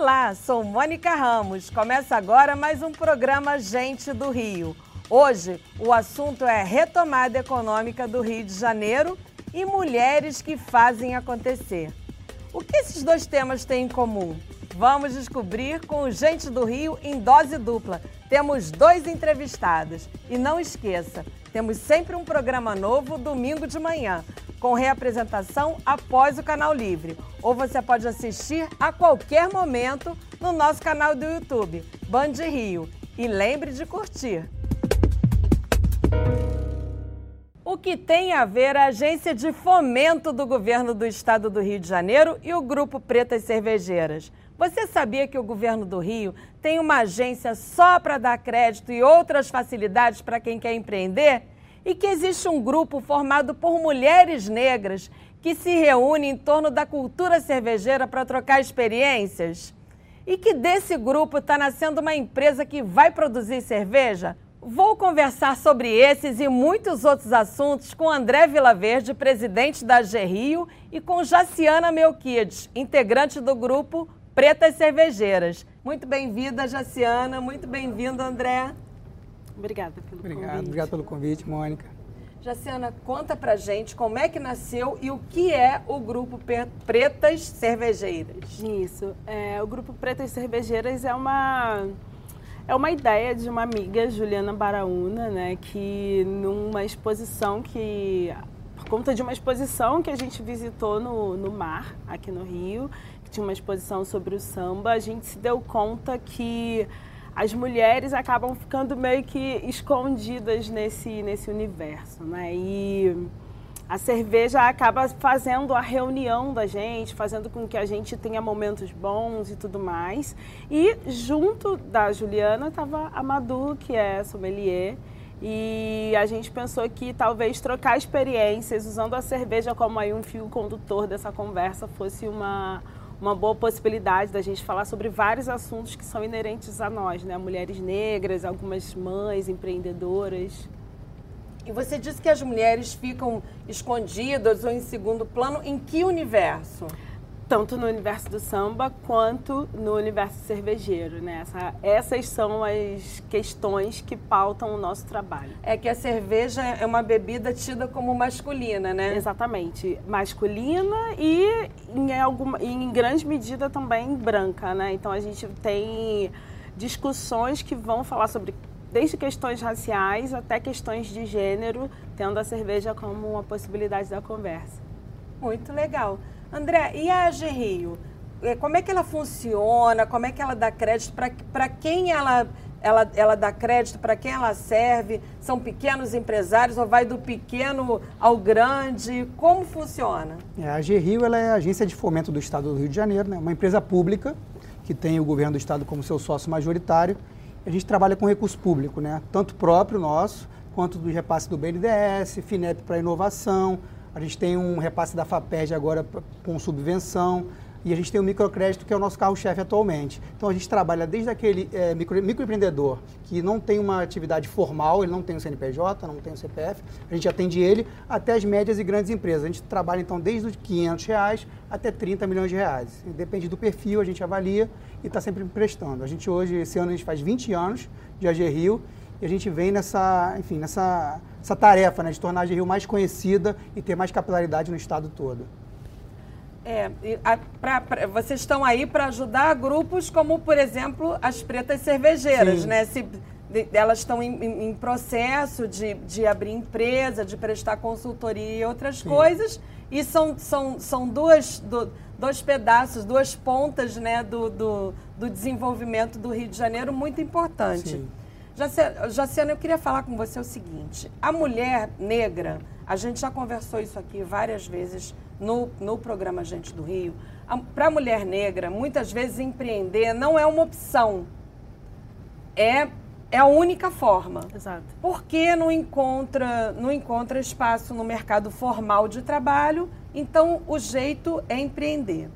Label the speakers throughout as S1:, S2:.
S1: Olá, sou Mônica Ramos. Começa agora mais um programa Gente do Rio. Hoje o assunto é retomada econômica do Rio de Janeiro e mulheres que fazem acontecer. O que esses dois temas têm em comum? Vamos descobrir com o Gente do Rio em dose dupla. Temos dois entrevistados. E não esqueça, temos sempre um programa novo domingo de manhã, com reapresentação após o Canal Livre. Ou você pode assistir a qualquer momento no nosso canal do YouTube, Band Rio. E lembre de curtir. O que tem a ver a Agência de Fomento do Governo do Estado do Rio de Janeiro e o Grupo Pretas Cervejeiras? Você sabia que o governo do Rio tem uma agência só para dar crédito e outras facilidades para quem quer empreender? E que existe um grupo formado por mulheres negras que se reúne em torno da cultura cervejeira para trocar experiências? E que desse grupo está nascendo uma empresa que vai produzir cerveja? Vou conversar sobre esses e muitos outros assuntos com André Vilaverde, presidente da AG Rio, e com Jaciana Melquides, integrante do grupo Pretas Cervejeiras. Muito bem-vinda, Jaciana. Muito bem-vindo, André.
S2: Obrigada pelo
S3: obrigado,
S2: convite.
S3: Obrigado pelo convite, Mônica.
S1: Jaciana, conta pra gente como é que nasceu e o que é o Grupo Pretas Cervejeiras.
S2: Isso. É, o Grupo Pretas Cervejeiras é uma, é uma ideia de uma amiga, Juliana Baraúna, né, que numa exposição que por conta de uma exposição que a gente visitou no, no mar, aqui no Rio, que tinha uma exposição sobre o samba, a gente se deu conta que as mulheres acabam ficando meio que escondidas nesse, nesse universo, né? E a cerveja acaba fazendo a reunião da gente, fazendo com que a gente tenha momentos bons e tudo mais. E junto da Juliana estava a Madu, que é sommelier, e a gente pensou que talvez trocar experiências usando a cerveja como aí um fio condutor dessa conversa fosse uma, uma boa possibilidade da gente falar sobre vários assuntos que são inerentes a nós, né? Mulheres negras, algumas mães empreendedoras.
S1: E você disse que as mulheres ficam escondidas ou em segundo plano. Em que universo?
S2: Tanto no universo do samba quanto no universo cervejeiro, né? Essa, essas são as questões que pautam o nosso trabalho.
S1: É que a cerveja é uma bebida tida como masculina, né?
S2: Exatamente. Masculina e em, alguma, em grande medida também branca, né? Então a gente tem discussões que vão falar sobre desde questões raciais até questões de gênero, tendo a cerveja como uma possibilidade da conversa.
S1: Muito legal. André, e a AG Rio? Como é que ela funciona? Como é que ela dá crédito? Para quem ela, ela, ela dá crédito? Para quem ela serve? São pequenos empresários ou vai do pequeno ao grande? Como funciona?
S3: É, a AG Rio ela é a agência de fomento do Estado do Rio de Janeiro, né? uma empresa pública que tem o governo do Estado como seu sócio majoritário. A gente trabalha com recurso público, né? tanto próprio nosso, quanto do repasse do BNDES, FINEP para inovação, a gente tem um repasse da FAPERJ agora com subvenção E a gente tem o microcrédito, que é o nosso carro-chefe atualmente. Então a gente trabalha desde aquele é, micro, microempreendedor que não tem uma atividade formal, ele não tem o CNPJ, não tem o CPF, a gente atende ele, até as médias e grandes empresas. A gente trabalha então desde os 500 reais até 30 milhões de reais. Depende do perfil, a gente avalia e está sempre emprestando. A gente hoje, esse ano, a gente faz 20 anos de AG Rio e a gente vem nessa, enfim, nessa essa tarefa né, de tornar a AG Rio mais conhecida e ter mais capilaridade no estado todo.
S1: É, a, pra, pra, vocês estão aí para ajudar grupos como, por exemplo, as pretas cervejeiras, Sim. né? Se, de, elas estão em, em, em, processo de, de abrir empresa, de prestar consultoria e outras Sim. coisas. E são, são, são duas, do, dois pedaços, duas pontas né, do, do, do, desenvolvimento do Rio de Janeiro muito importante. Jaciana, eu queria falar com você o seguinte: a mulher negra, a gente já conversou isso aqui várias vezes no, no programa Gente do Rio. Para a mulher negra, muitas vezes empreender não é uma opção, é, é a única forma.
S2: Exato.
S1: Porque não encontra, não encontra espaço no mercado formal de trabalho, então o jeito é empreender.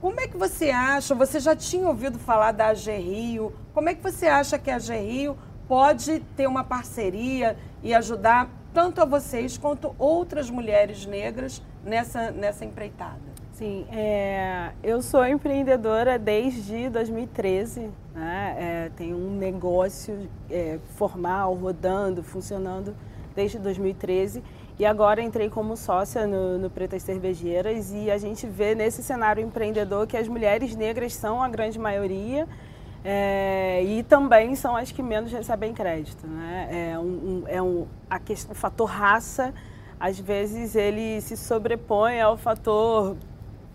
S1: Como é que você acha, você já tinha ouvido falar da AG Rio, como é que você acha que a AG Rio pode ter uma parceria e ajudar tanto a vocês quanto outras mulheres negras nessa, nessa empreitada?
S2: Sim, é, eu sou empreendedora desde 2013. Né? É, tenho um negócio é, formal, rodando, funcionando desde 2013. E agora entrei como sócia no, no Pretas Cervejeiras e a gente vê nesse cenário empreendedor que as mulheres negras são a grande maioria é, e também são as que menos recebem crédito. Né? É um, um é um, questão, o fator raça às vezes ele se sobrepõe ao fator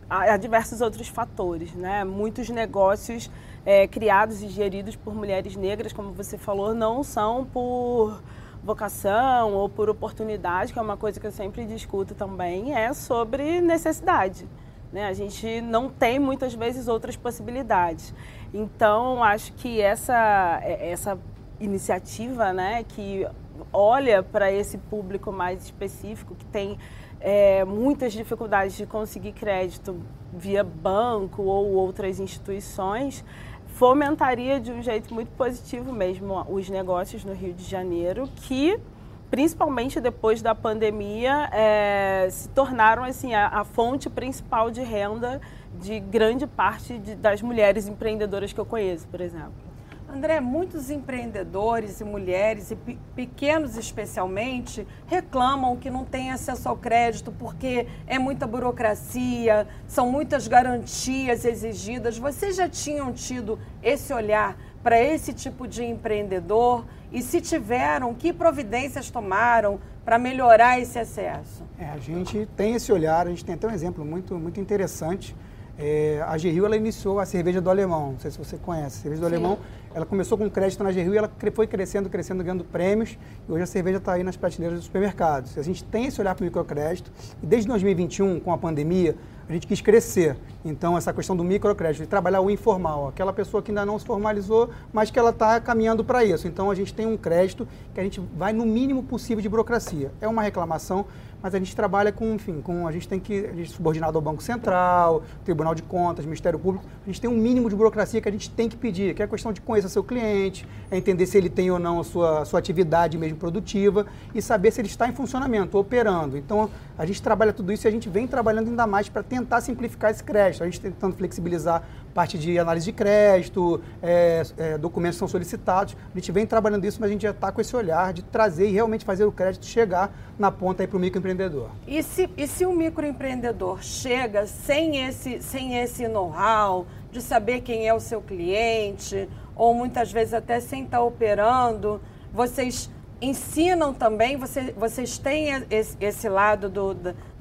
S2: a, a diversos outros fatores, né? Muitos negócios é, criados e geridos por mulheres negras, como você falou, não são por vocação ou por oportunidade, que é uma coisa que eu sempre discuto também, é sobre necessidade. Né? A gente não tem muitas vezes outras possibilidades. Então, acho que essa, é, essa iniciativa né, que olha para esse público mais específico, que tem é, muitas dificuldades de conseguir crédito via banco ou outras instituições, fomentaria de um jeito muito positivo mesmo os negócios no Rio de Janeiro, que principalmente depois da pandemia é, se tornaram assim a, a, fonte principal de renda de grande parte de, das mulheres empreendedoras que eu conheço, por exemplo.
S1: André, muitos empreendedores e mulheres, e pequenos especialmente, reclamam que não têm acesso ao crédito porque é muita burocracia, são muitas garantias exigidas. Vocês já tinham tido esse olhar para esse tipo de empreendedor? E se tiveram, que providências tomaram para melhorar esse acesso?
S3: É, a gente tem esse olhar, a gente tem até um exemplo muito, muito interessante. É, a Geril ela iniciou a cerveja do alemão, não sei se você conhece. A cerveja do Sim. alemão ela começou com crédito na Geril e ela foi crescendo, crescendo, ganhando prêmios. E hoje a cerveja está aí nas prateleiras dos supermercados. A gente tem esse olhar para o microcrédito. E desde 2021, com a pandemia, a gente quis crescer. Então, essa questão do microcrédito, de trabalhar o informal, aquela pessoa que ainda não se formalizou, mas que ela está caminhando para isso. Então, a gente tem um crédito que a gente vai no mínimo possível de burocracia. É uma reclamação, mas a gente trabalha com, enfim, com a gente tem que, a gente é subordinado ao Banco Central, Tribunal de Contas, Ministério Público, a gente tem um mínimo de burocracia que a gente tem que pedir, que é a questão de conhecer seu cliente, é entender se ele tem ou não a sua, a sua atividade mesmo produtiva e saber se ele está em funcionamento, operando. Então, a gente trabalha tudo isso e a gente vem trabalhando ainda mais para tentar simplificar esse crédito. A gente tentando flexibilizar parte de análise de crédito, é, é, documentos são solicitados. A gente vem trabalhando isso, mas a gente já está com esse olhar de trazer e realmente fazer o crédito chegar na ponta para o microempreendedor.
S1: E se, e se o microempreendedor chega sem esse, sem esse know-how de saber quem é o seu cliente, ou muitas vezes até sem estar tá operando, vocês ensinam também, você, vocês têm esse, esse lado do,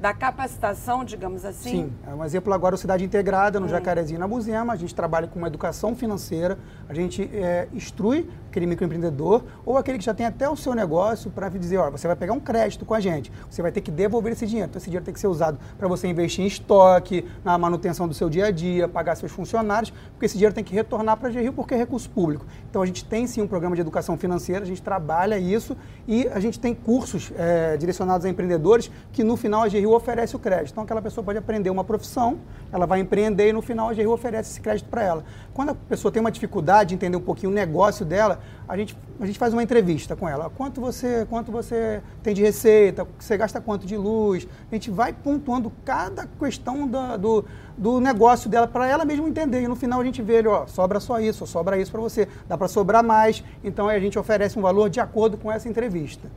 S1: da, capacitação, digamos assim?
S3: Sim, é um exemplo agora, Cidade Integrada, no hum. Jacarezinho, na Buzema, a gente trabalha com uma educação financeira, a gente é, instrui aquele microempreendedor ou aquele que já tem até o seu negócio para dizer, ó, você vai pegar um crédito com a gente, você vai ter que devolver esse dinheiro. Então, esse dinheiro tem que ser usado para você investir em estoque, na manutenção do seu dia a dia, pagar seus funcionários, porque esse dinheiro tem que retornar para a GRIO porque é recurso público. Então, a gente tem sim um programa de educação financeira, a gente trabalha isso e a gente tem cursos é, direcionados a empreendedores que no final a GRIO oferece o crédito. Então, aquela pessoa pode aprender uma profissão, ela vai empreender e no final a GRU oferece esse crédito para ela. Quando a pessoa tem uma dificuldade de entender um pouquinho o negócio dela, a gente, a gente faz uma entrevista com ela. Quanto você, quanto você tem de receita? Você gasta quanto de luz? A gente vai pontuando cada questão da, do, do negócio dela para ela mesma entender. E no final a gente vê, ó, sobra só isso, sobra isso para você. Dá para sobrar mais. Então a gente oferece um valor de acordo com essa entrevista.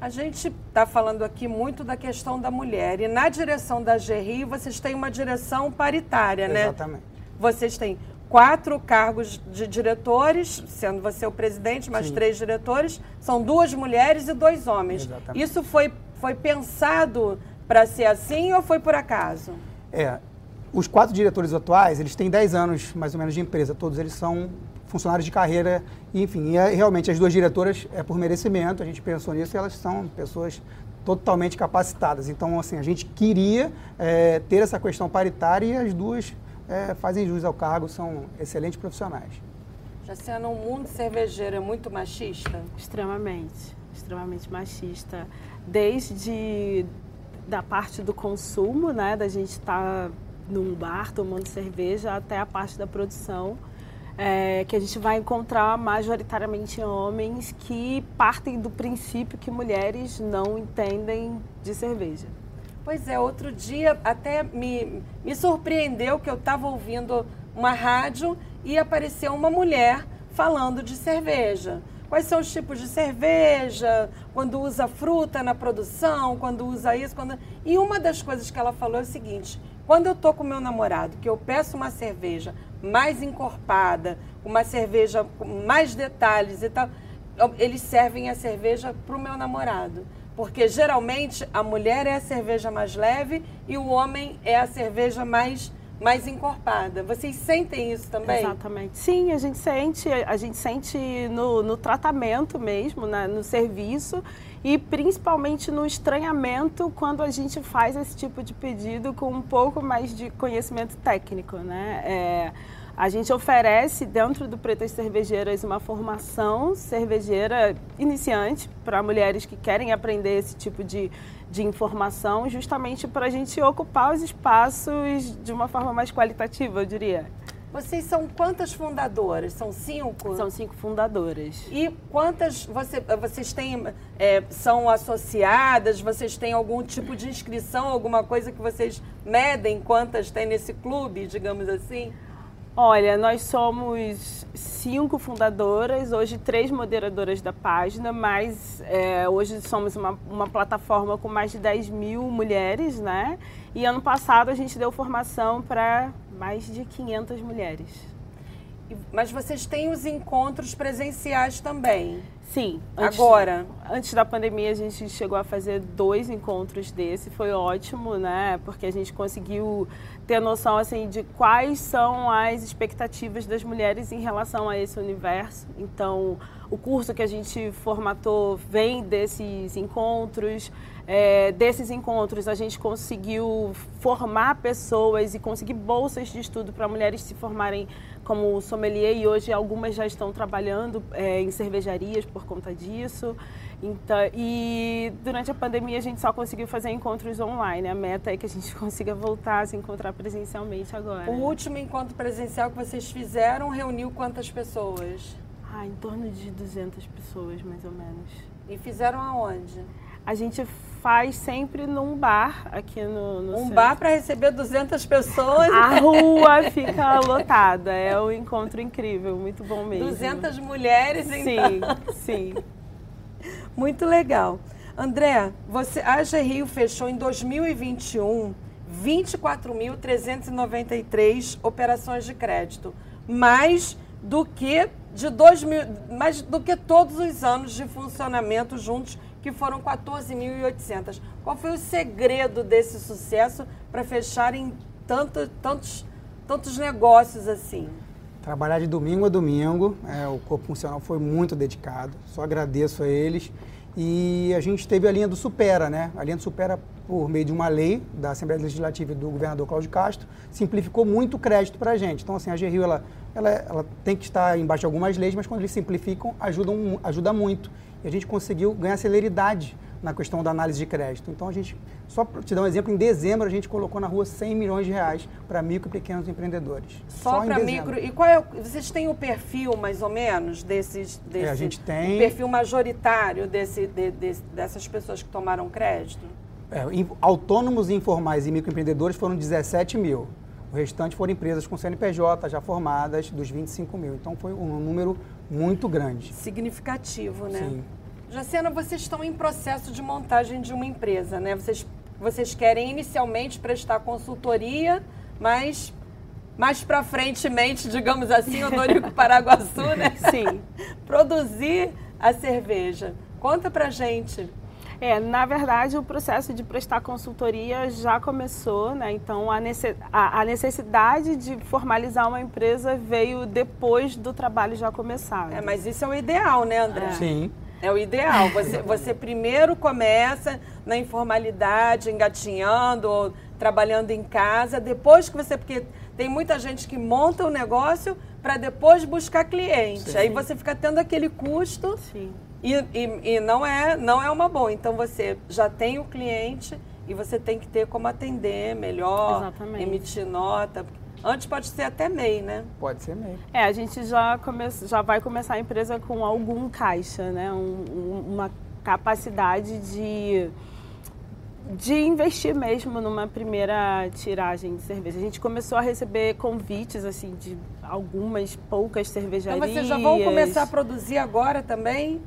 S1: A gente está falando aqui muito da questão da mulher. E na direção da GRI, vocês têm uma direção paritária, né?
S3: Exatamente.
S1: Vocês têm quatro cargos de diretores, sendo você o presidente, mais
S3: Sim.
S1: três diretores. São duas mulheres e dois homens.
S3: Exatamente.
S1: Isso foi, foi pensado para ser assim ou foi por acaso?
S3: É, os quatro diretores atuais, eles têm 10 anos mais ou menos de empresa, todos eles são funcionários de carreira, e, enfim, e, é, realmente as duas diretoras é por merecimento, a gente pensou nisso e elas são pessoas totalmente capacitadas. Então, assim, a gente queria é, ter essa questão paritária e as duas é, fazem jus ao cargo, são excelentes profissionais.
S1: Jaciana, o mundo cervejeiro é muito machista?
S2: Extremamente, extremamente machista. Desde da parte do consumo, né, da gente estar num bar tomando cerveja, até a parte da produção, é, que a gente vai encontrar majoritariamente homens que partem do princípio que mulheres não entendem de cerveja.
S1: Pois é, outro dia até me, me surpreendeu que eu estava ouvindo uma rádio e apareceu uma mulher falando de cerveja. Quais são os tipos de cerveja, quando usa fruta na produção, quando usa isso, quando... E uma das coisas que ela falou é o seguinte, quando eu tô com meu namorado, que eu peço uma cerveja mais encorpada, uma cerveja com mais detalhes e tal, eles servem a cerveja para o meu namorado. Porque geralmente a mulher é a cerveja mais leve e o homem é a cerveja mais, mais encorpada. Vocês sentem isso também?
S2: Exatamente. Sim, a gente sente, a gente sente no, no tratamento mesmo, né, no serviço e principalmente no estranhamento quando a gente faz esse tipo de pedido com um pouco mais de conhecimento técnico, né? É, a gente oferece dentro do Pretas Cervejeiras uma formação cervejeira iniciante para mulheres que querem aprender esse tipo de, de informação, justamente para a gente ocupar os espaços de uma forma mais qualitativa, eu diria.
S1: Vocês são quantas fundadoras? São cinco?
S2: São cinco fundadoras.
S1: E quantas você, vocês têm, é, são associadas? Vocês têm algum tipo de inscrição, alguma coisa que vocês medem quantas tem nesse clube, digamos assim?
S2: Olha, nós somos cinco fundadoras, hoje três moderadoras da página, mas é, hoje somos uma, uma plataforma com mais de 10 mil mulheres, né? E ano passado a gente deu formação para mais de 500 mulheres.
S1: Mas vocês têm os encontros presenciais também.
S2: Sim.
S1: Agora?
S2: Antes da pandemia, a gente chegou a fazer dois encontros desse. Foi ótimo, né? Porque a gente conseguiu ter noção, assim, de quais são as expectativas das mulheres em relação a esse universo. Então, o curso que a gente formatou vem desses encontros. É, desses encontros, a gente conseguiu formar pessoas e conseguir bolsas de estudo para mulheres se formarem como sommelier e hoje algumas já estão trabalhando é, em cervejarias por conta disso. Então, e durante a pandemia a gente só conseguiu fazer encontros online. A meta é que a gente consiga voltar a se encontrar presencialmente agora.
S1: O último encontro presencial que vocês fizeram reuniu quantas pessoas?
S2: Ah, em torno de 200 pessoas, mais ou menos.
S1: E fizeram aonde?
S2: A gente faz sempre num bar aqui no, no
S1: Um
S2: centro.
S1: bar para receber 200 pessoas.
S2: A rua fica lotada. É um encontro incrível, muito bom mesmo.
S1: 200 mulheres, então.
S2: Sim, sim.
S1: Muito legal. André, você, a AG Rio fechou em 2021 24.393 operações de crédito, mais do que de 2000, mais do que todos os anos de funcionamento juntos, que foram 14.800. Qual foi o segredo desse sucesso para fecharem tanto, tantos, tantos negócios assim?
S3: Trabalhar de domingo a domingo, é, o corpo funcional foi muito dedicado, só agradeço a eles. E a gente teve a linha do Supera, né? A linha do Supera, por meio de uma lei da Assembleia Legislativa e do governador Cláudio Castro, simplificou muito o crédito para a gente. Então, assim, a GRIO, ela, ela, ela tem que estar embaixo de algumas leis, mas quando eles simplificam, ajudam, ajuda muito. E a gente conseguiu ganhar celeridade na questão da análise de crédito. Então a gente, só para te dar um exemplo, em dezembro a gente colocou na rua 100 milhões de reais para micro e pequenos empreendedores.
S1: Só, para micro. E qual é? O, vocês têm o perfil mais ou menos desses, desse,
S3: é, a gente tem
S1: o perfil majoritário desse, de, de, dessas pessoas que tomaram crédito?
S3: É, autônomos informais e microempreendedores foram 17 mil. O restante foram empresas com CNPJ já formadas, dos 25 mil. Então foi um número muito grande.
S1: Significativo, né?
S3: Sim.
S1: Jacena, vocês estão em processo de montagem de uma empresa, né? Vocês, vocês querem inicialmente prestar consultoria, mas mais para frentemente, digamos assim, o Dorico Paraguaçu, né?
S2: Sim.
S1: Produzir a cerveja. Conta pra gente.
S2: É, na verdade, o processo de prestar consultoria já começou, né? Então, a, necessidade de formalizar uma empresa veio depois do trabalho já começar.
S1: É, mas isso é o ideal, né, André?
S3: É. Sim.
S1: É o ideal. Você, você primeiro começa na informalidade, engatinhando, trabalhando em casa, depois que você. Porque tem muita gente que monta o um negócio para depois buscar cliente. Sim. Aí você fica tendo aquele custo.
S2: Sim
S1: e, e, e, não, é, não é uma boa. Então você já tem o cliente e você tem que ter como atender melhor,
S2: Exatamente.
S1: emitir nota. Antes pode ser até MEI, né?
S3: Pode ser MEI.
S2: É, a gente já, come, já vai começar a empresa com algum caixa, né? Um, um, uma capacidade de, de investir mesmo numa primeira tiragem de cerveja. A gente começou a receber convites, assim, de algumas poucas cervejarias.
S1: Então vocês já vão começar a produzir agora também?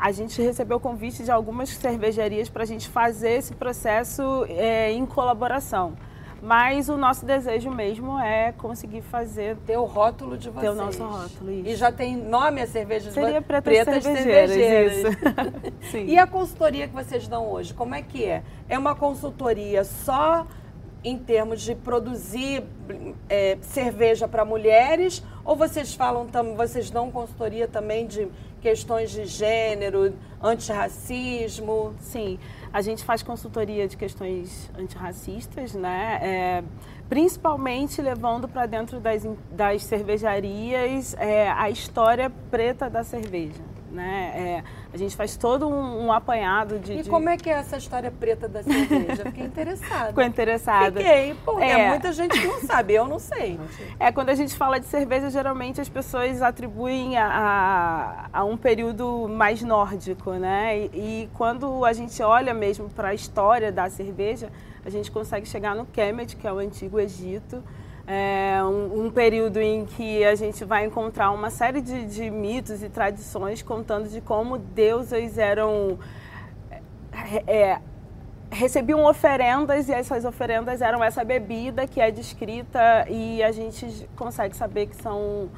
S2: A gente recebeu convite de algumas cervejarias para a gente fazer esse processo é, em colaboração. Mas o nosso desejo mesmo é conseguir fazer.
S1: Ter o rótulo de vocês.
S2: Ter o nosso rótulo. Isso.
S1: E já tem nome a cerveja
S2: Seria Pretas, Pretas Cervejeiras. cervejeiras.
S1: Isso. e a consultoria que vocês dão hoje, como é que é? É uma consultoria só em termos de produzir é, cerveja para mulheres ou vocês falam vocês dão consultoria também de questões de gênero, antirracismo?
S2: Sim, a gente faz consultoria de questões antirracistas, né? É, principalmente levando para dentro das, das cervejarias é, a história preta da cerveja né? É, a gente faz todo um, um apanhado de.
S1: E
S2: de...
S1: como é que é essa história preta da cerveja? Fiquei interessada.
S2: Ficou interessada.
S1: Fiquei, porque é. muita gente que não sabe, eu não sei.
S2: É, quando a gente fala de cerveja, geralmente as pessoas atribuem a, a, a um período mais nórdico, né? E, e quando a gente olha mesmo para a história da cerveja, a gente consegue chegar no Kemet, que é o antigo Egito é um, um, período em que a gente vai encontrar uma série de, de, mitos e tradições contando de como deuses eram é, é, recebiam oferendas e essas oferendas eram essa bebida que é descrita e a gente consegue saber que são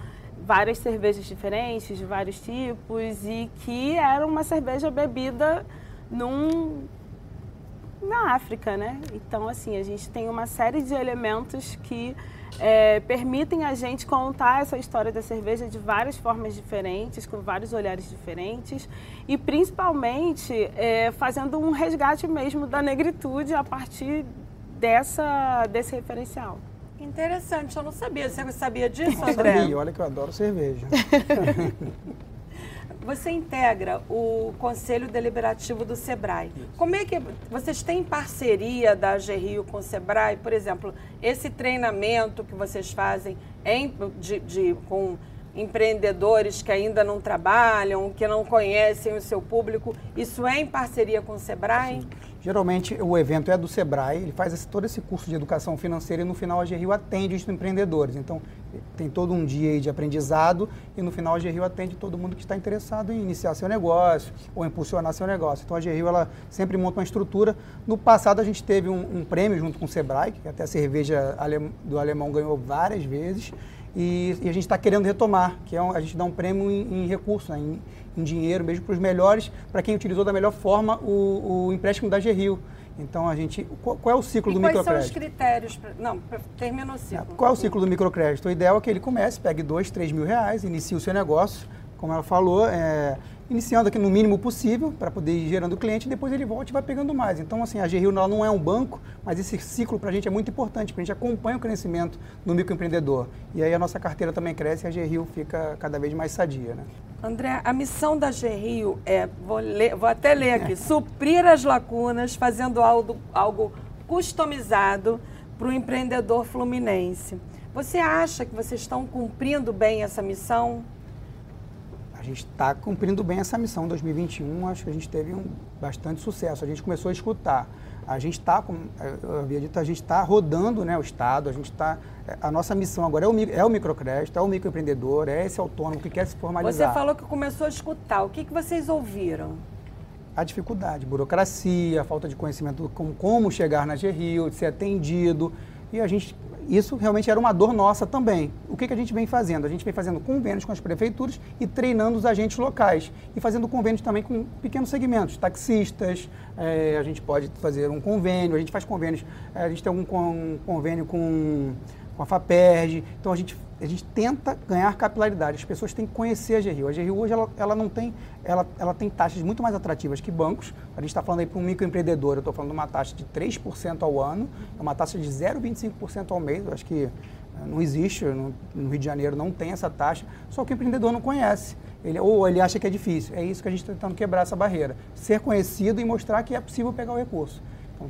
S2: várias cervejas diferentes de vários tipos e que era uma cerveja bebida num na África, né? Então, assim, a gente tem uma série de elementos que é, permitem a gente contar essa história da cerveja de várias formas diferentes, com vários olhares diferentes e principalmente é, fazendo um resgate mesmo da negritude a partir dessa, desse referencial.
S1: Interessante, eu não sabia. Você sabia disso, André?
S3: Sabia, olha que eu adoro cerveja.
S1: Você integra o Conselho Deliberativo do SEBRAE. Como é que vocês têm parceria da GRIO com o SEBRAE? Por exemplo, esse treinamento que vocês fazem em, de, de, com empreendedores que ainda não trabalham, que não conhecem o seu público, isso é em parceria com o SEBRAE? Sim.
S3: Geralmente o evento é do Sebrae, ele faz esse, todo esse curso de educação financeira e no final a GRIO atende os empreendedores. Então tem todo um dia de aprendizado e no final a GRIO atende todo mundo que está interessado em iniciar seu negócio ou impulsionar seu negócio. Então a GRIO ela sempre monta uma estrutura. No passado a gente teve um, um prêmio junto com o Sebrae, que até a cerveja do alemão ganhou várias vezes. E, e a gente está querendo retomar, que é um, a gente dá um prêmio em, em recursos, né, em, em dinheiro mesmo para os melhores, para quem utilizou da melhor forma o, o empréstimo da GRIO. Então a gente. Qual, qual é o ciclo
S1: e
S3: do
S1: quais
S3: microcrédito?
S1: Quais são os critérios? Pra, não, termina o ciclo.
S3: Qual é o ciclo do microcrédito? O ideal é que ele comece, pegue dois, três mil reais, inicie o seu negócio, como ela falou, é, iniciando aqui no mínimo possível para poder ir gerando cliente, e depois ele volta e vai pegando mais. Então, assim, a GRIO não é um banco, mas esse ciclo para a gente é muito importante, porque a gente acompanha o crescimento do microempreendedor. E aí a nossa carteira também cresce e a GRIO fica cada vez mais sadia. Né?
S1: André, a missão da GRIO é, vou, ler, vou até ler aqui, é. suprir as lacunas, fazendo algo, algo customizado para o empreendedor fluminense. Você acha que vocês estão cumprindo bem essa missão?
S3: A gente está cumprindo bem essa missão. Em 2021, acho que a gente teve um bastante sucesso. A gente começou a escutar. A gente está, como eu havia dito, a gente está rodando né, o Estado, a gente está. A nossa missão agora é o, é o microcrédito, é o microempreendedor, é esse autônomo que quer se formalizar.
S1: Você falou que começou a escutar. O que, que vocês ouviram?
S3: A dificuldade, burocracia, a falta de conhecimento com como chegar na GRIO, de ser atendido. E a gente isso realmente era uma dor nossa também. O que, que a gente vem fazendo? A gente vem fazendo convênios com as prefeituras e treinando os agentes locais. E fazendo convênios também com pequenos segmentos, taxistas, é, a gente pode fazer um convênio, a gente faz convênios, é, a gente tem um, um convênio com com a FAPERJ. Então a gente, a gente tenta ganhar capilaridade. As pessoas têm que conhecer a GRIO. A GRIO hoje ela, ela não tem, ela, ela tem taxas muito mais atrativas que bancos. A gente está falando aí para um microempreendedor, eu estou falando de uma taxa de 3% ao ano, é uma taxa de 0,25% ao mês. Eu acho que eh, não existe, no, no, Rio de Janeiro não tem essa taxa, só que o empreendedor não conhece. Ele, ou ele acha que é difícil. É isso que a gente está tentando quebrar essa barreira. Ser conhecido e mostrar que é possível pegar o recurso.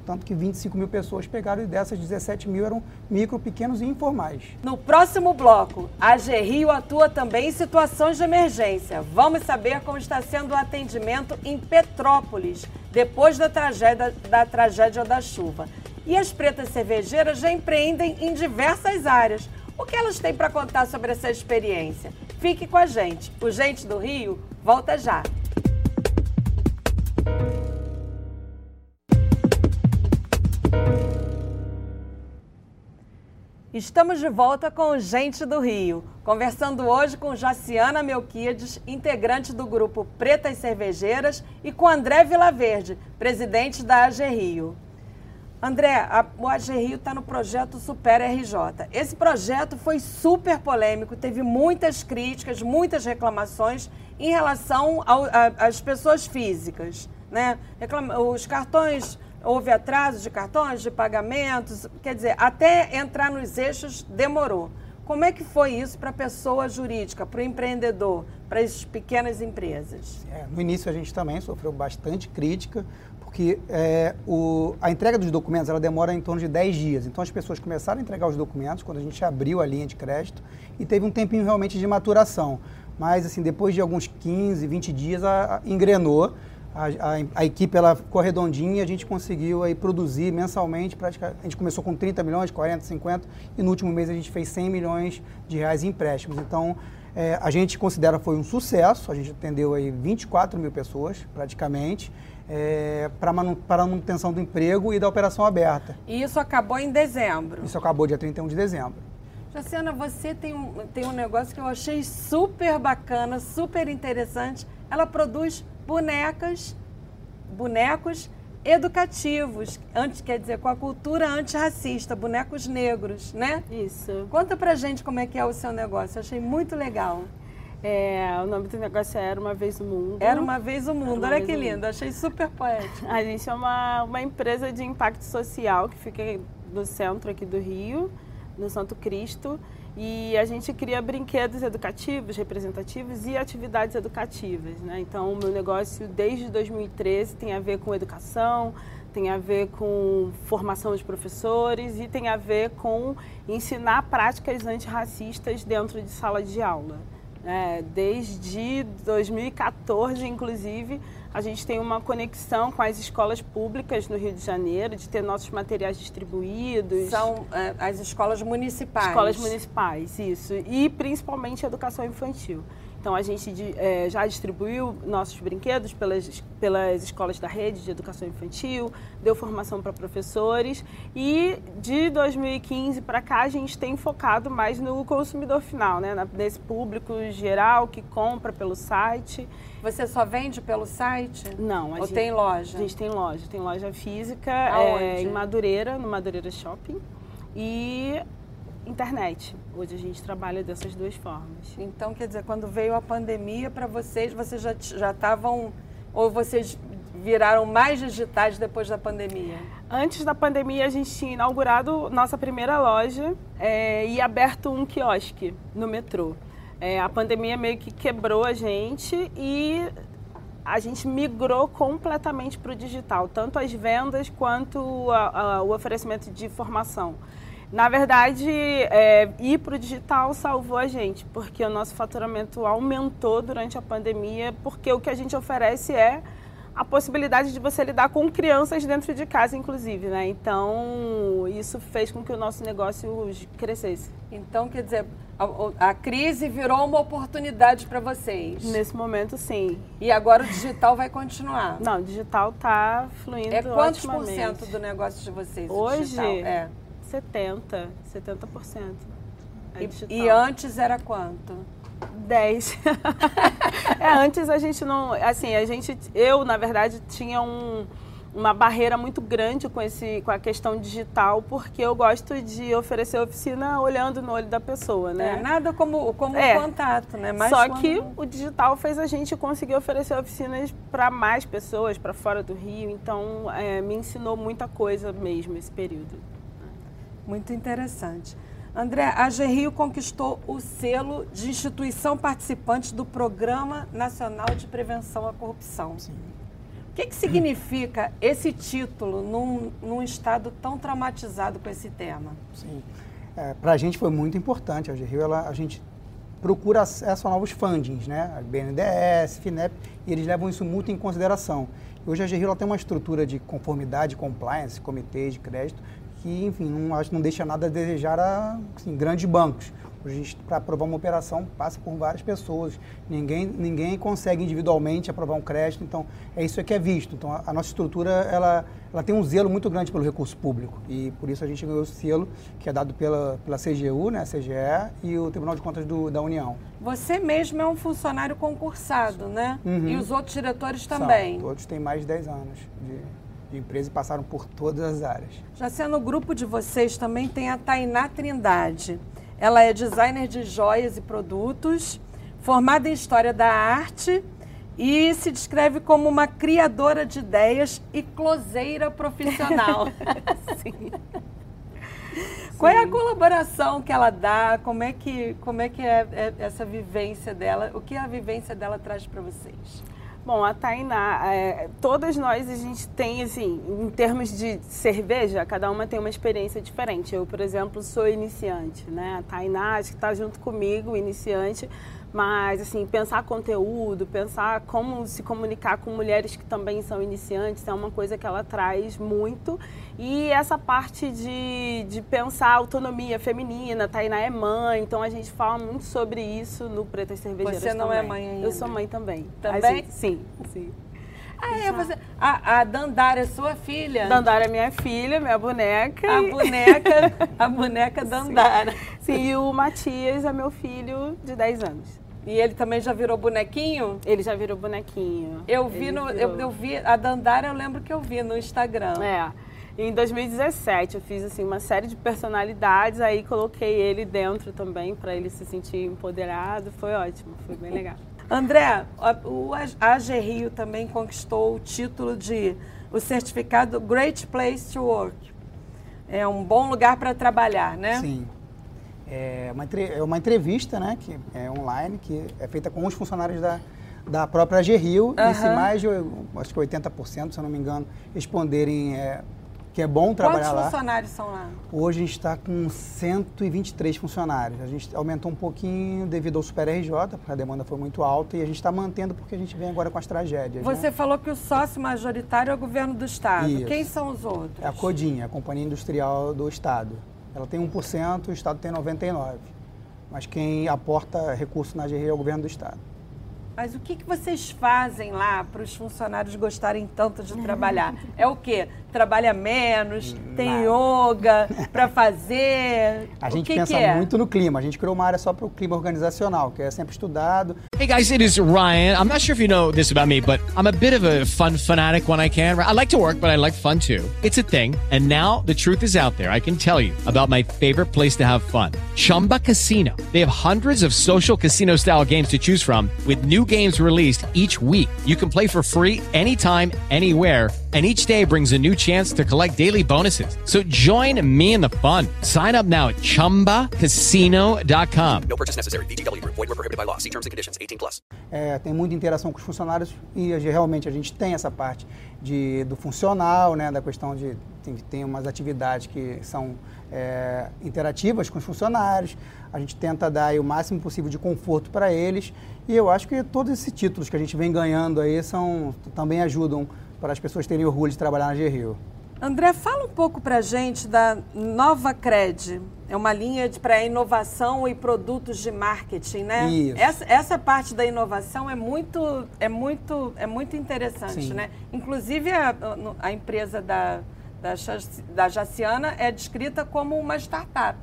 S3: Tanto que 25 mil pessoas pegaram e dessas 17 mil eram micro, pequenos e informais.
S1: No próximo bloco, a GRIO atua também em situações de emergência. Vamos saber como está sendo o atendimento em Petrópolis, depois da tragédia da, tragédia da chuva. E as pretas cervejeiras já empreendem em diversas áreas. O que elas têm para contar sobre essa experiência? Fique com a gente. O Gente do Rio volta já. Estamos de volta com Gente do Rio, conversando hoje com Jaciana Melquides, integrante do grupo Pretas Cervejeiras, e com André Vilaverde, presidente da AG Rio. André, a, o AG Rio está no projeto Super RJ. Esse projeto foi super polêmico, teve muitas críticas, muitas reclamações em relação às pessoas físicas. Né? Reclama, os cartões houve atraso de cartões, de pagamentos, quer dizer, até entrar nos eixos demorou. Como é que foi isso para a pessoa jurídica, para o empreendedor, para as pequenas empresas?
S3: É, no início a gente também sofreu bastante crítica, porque é, o, a entrega dos documentos ela demora em torno de 10 dias. Então as pessoas começaram a entregar os documentos quando a gente abriu a linha de crédito e teve um tempinho realmente de maturação. Mas assim, depois de alguns 15, 20 dias, a, a, engrenou a, a, a, equipe ela ficou redondinha e a gente conseguiu aí produzir mensalmente, praticamente, a gente começou com 30 milhões, 40, 50 e no último mês a gente fez 100 milhões de reais em empréstimos. Então, é, a gente considera foi um sucesso, a gente atendeu aí 24 mil pessoas praticamente, é, para a manutenção do emprego e da operação aberta.
S1: E isso acabou em dezembro?
S3: Isso acabou dia 31 de dezembro.
S1: Jaciana, você tem um, tem um negócio que eu achei super bacana, super interessante. Ela produz bonecas, bonecos educativos, antes quer dizer com a cultura antirracista, bonecos negros, né?
S2: Isso.
S1: Conta pra gente como é que é o seu negócio. Eu achei muito legal.
S2: É, o nome do negócio é Era Uma Vez o Mundo.
S1: Era Uma Vez o Mundo, olha que lindo, achei super poético.
S2: A gente é uma, uma empresa de impacto social que fica no centro aqui do Rio, no Santo Cristo. E a gente cria brinquedos educativos, representativos e atividades educativas. Né? Então, o meu negócio, desde 2013, tem a ver com educação, tem a ver com formação de professores e tem a ver com ensinar práticas antirracistas dentro de sala de aula. É, desde 2014, inclusive, a gente tem uma conexão com as escolas públicas no Rio de Janeiro, de ter nossos materiais distribuídos.
S1: São é, as escolas municipais.
S2: Escolas municipais, isso. E principalmente educação infantil. Então, a gente é, já distribuiu nossos brinquedos pelas, pelas escolas da rede de educação infantil, deu formação para professores e de 2015 para cá a gente tem focado mais no consumidor final, né? nesse público geral que compra pelo site.
S1: Você só vende pelo site?
S2: Não.
S1: Ou
S2: gente,
S1: tem loja?
S2: A gente tem loja. Tem loja física é, em Madureira, no Madureira Shopping. E internet. Hoje a gente trabalha dessas duas formas.
S1: Então, quer dizer, quando veio a pandemia para vocês, vocês já já estavam ou vocês viraram mais digitais depois da pandemia?
S2: Antes da pandemia, a gente tinha inaugurado nossa primeira loja é, e aberto um quiosque no metrô. É, a pandemia meio que quebrou a gente e a gente migrou completamente para o digital, tanto as vendas quanto a, a, o oferecimento de formação. Na verdade, é, ir para o digital salvou a gente, porque o nosso faturamento aumentou durante a pandemia, porque o que a gente oferece é a possibilidade de você lidar com crianças dentro de casa, inclusive, né? Então, isso fez com que o nosso negócio crescesse.
S1: Então, quer dizer, a, a crise virou uma oportunidade para vocês.
S2: Nesse momento, sim.
S1: E agora o digital vai continuar?
S2: Não, o digital está fluindo
S1: É quantos por cento do negócio de vocês?
S2: Hoje,
S1: é
S2: 70, 70%.
S1: É e, e antes era quanto?
S2: 10. é, antes a gente não. Assim, a gente. Eu, na verdade, tinha um, uma barreira muito grande com, esse, com a questão digital, porque eu gosto de oferecer oficina olhando no olho da pessoa, né?
S1: É, nada como, como é. contato, né?
S2: Mais Só quando... que o digital fez a gente conseguir oferecer oficinas para mais pessoas, para fora do Rio. Então, é, me ensinou muita coisa mesmo esse período.
S1: Muito interessante. André, a GRIO conquistou o selo de instituição participante do Programa Nacional de Prevenção à Corrupção. Sim. O que, que significa esse título num, num estado tão traumatizado com esse tema?
S3: Sim, é, para a gente foi muito importante. A GRIO, ela, a gente procura acesso a novos fundings, né? A BNDES, FINEP, e eles levam isso muito em consideração. Hoje a GRIO tem uma estrutura de conformidade, compliance, comitês de crédito, que, enfim, não, acho, não deixa nada a desejar a assim, grandes bancos. Para aprovar uma operação, passa por várias pessoas. Ninguém, ninguém consegue individualmente aprovar um crédito. Então, é isso que é visto. Então, a, a, nossa estrutura, ela, ela tem um zelo muito grande pelo recurso público. E, por isso, a gente ganhou o selo, que é dado pela, pela CGU, né, a CGE, e o Tribunal de Contas do, da União.
S1: Você mesmo é um funcionário concursado, né? Uhum. E os outros diretores também?
S3: São, todos têm mais de 10 anos de de empresa e passaram por todas as áreas.
S1: Já sendo no grupo de vocês também tem a Tainá Trindade. Ela é designer de joias e produtos, formada em História da Arte e se descreve como uma criadora de ideias e closeira profissional. Sim. Qual é a colaboração que ela dá? Como é que, como é, que é, é essa vivência dela? O que a vivência dela traz para vocês?
S2: Bom, a Tainá, é, todas nós a gente tem, assim, em termos de cerveja, cada uma tem uma experiência diferente. Eu, por exemplo, sou iniciante, né? A Tainá, acho que está junto comigo, iniciante, mas, assim, pensar conteúdo, pensar como se comunicar com mulheres que também são iniciantes é uma coisa que ela traz muito. E essa parte de, de pensar autonomia feminina, Tainá é mãe, então a gente fala muito sobre isso no Pretas Cervejeiras
S1: Você não
S2: também.
S1: é mãe ainda?
S2: Eu sou mãe também.
S1: Também?
S2: Gente, sim, sim.
S1: Ah, é, você... a, a Dandara é sua filha?
S2: Dandara é minha filha, minha boneca.
S1: A boneca, a boneca Dandara.
S2: Sim. Sim, e o Matias é meu filho de 10 anos.
S1: E ele também já virou bonequinho?
S2: Ele já virou bonequinho.
S1: Eu vi no, eu, eu, vi a Dandara, eu lembro que eu vi no Instagram.
S2: É. Em 2017 eu fiz assim uma série de personalidades, aí coloquei ele dentro também para ele se sentir empoderado. Foi ótimo, foi bem legal.
S1: André, a, o AG Rio também conquistou o título de o certificado Great Place to Work. É um bom lugar para trabalhar, né?
S3: Sim é uma, é uma entrevista, né, que é online, que é feita com os funcionários da, da própria GRIO, uhum. e se mais de, acho que 80%, se eu não me engano, responderem é, que é bom trabalhar
S1: Quantos
S3: lá.
S1: Quantos funcionários são lá?
S3: Hoje a gente está com 123 funcionários. A gente aumentou um pouquinho devido ao Super RJ, porque a demanda foi muito alta, e a gente está mantendo porque a gente vem agora com as tragédias.
S1: Você
S3: né?
S1: falou que o sócio majoritário é o governo do Estado. Isso. Quem são os outros?
S3: É a Codinha, a Companhia Industrial do Estado. Ela tem 1%, o Estado tem 99%. Mas quem aporta recurso na GRI é o governo do Estado.
S1: Mas o que, que vocês fazem lá para os funcionários gostarem tanto de trabalhar? É o quê? Trabalha menos, tem yoga para fazer?
S3: A gente
S1: o que
S3: pensa
S1: que é?
S3: muito no clima. A gente criou uma área só para o clima organizacional, que é sempre estudado.
S4: Hey guys, it is Ryan. I'm not sure if you know this about me, but I'm a bit of a fun fanatic when I can. I like to work, but I like fun too. It's a thing. And now the truth is out there. I can tell you about my favorite place to have fun. Chumba Casino. They have hundreds of social casino style games to choose from with new games released each week. You can play for free anytime, anywhere and each day brings a new chance to collect daily bonuses. So join me in the fun. Sign up now at ChumbaCasino.com.
S5: No purchase necessary. VGW Group. Void were prohibited by law. See terms and conditions. 18 plus.
S3: É, tem muita interação com os funcionários e realmente a gente tem essa parte de, do funcional, né, da questão de tem, tem umas atividades que são é, interativas com os funcionários. A gente tenta dar aí o máximo possível de conforto para eles e eu acho que todos esses títulos que a gente vem ganhando aí são também ajudam para as pessoas terem orgulho de trabalhar na G-Rio.
S1: André, fala um pouco para gente da Nova Cred. É uma linha para inovação e produtos de marketing, né?
S3: Isso.
S1: Essa, essa parte da inovação é muito, é muito, é muito interessante,
S3: Sim.
S1: né? Inclusive a, a empresa da, da, da Jaciana é descrita como uma startup,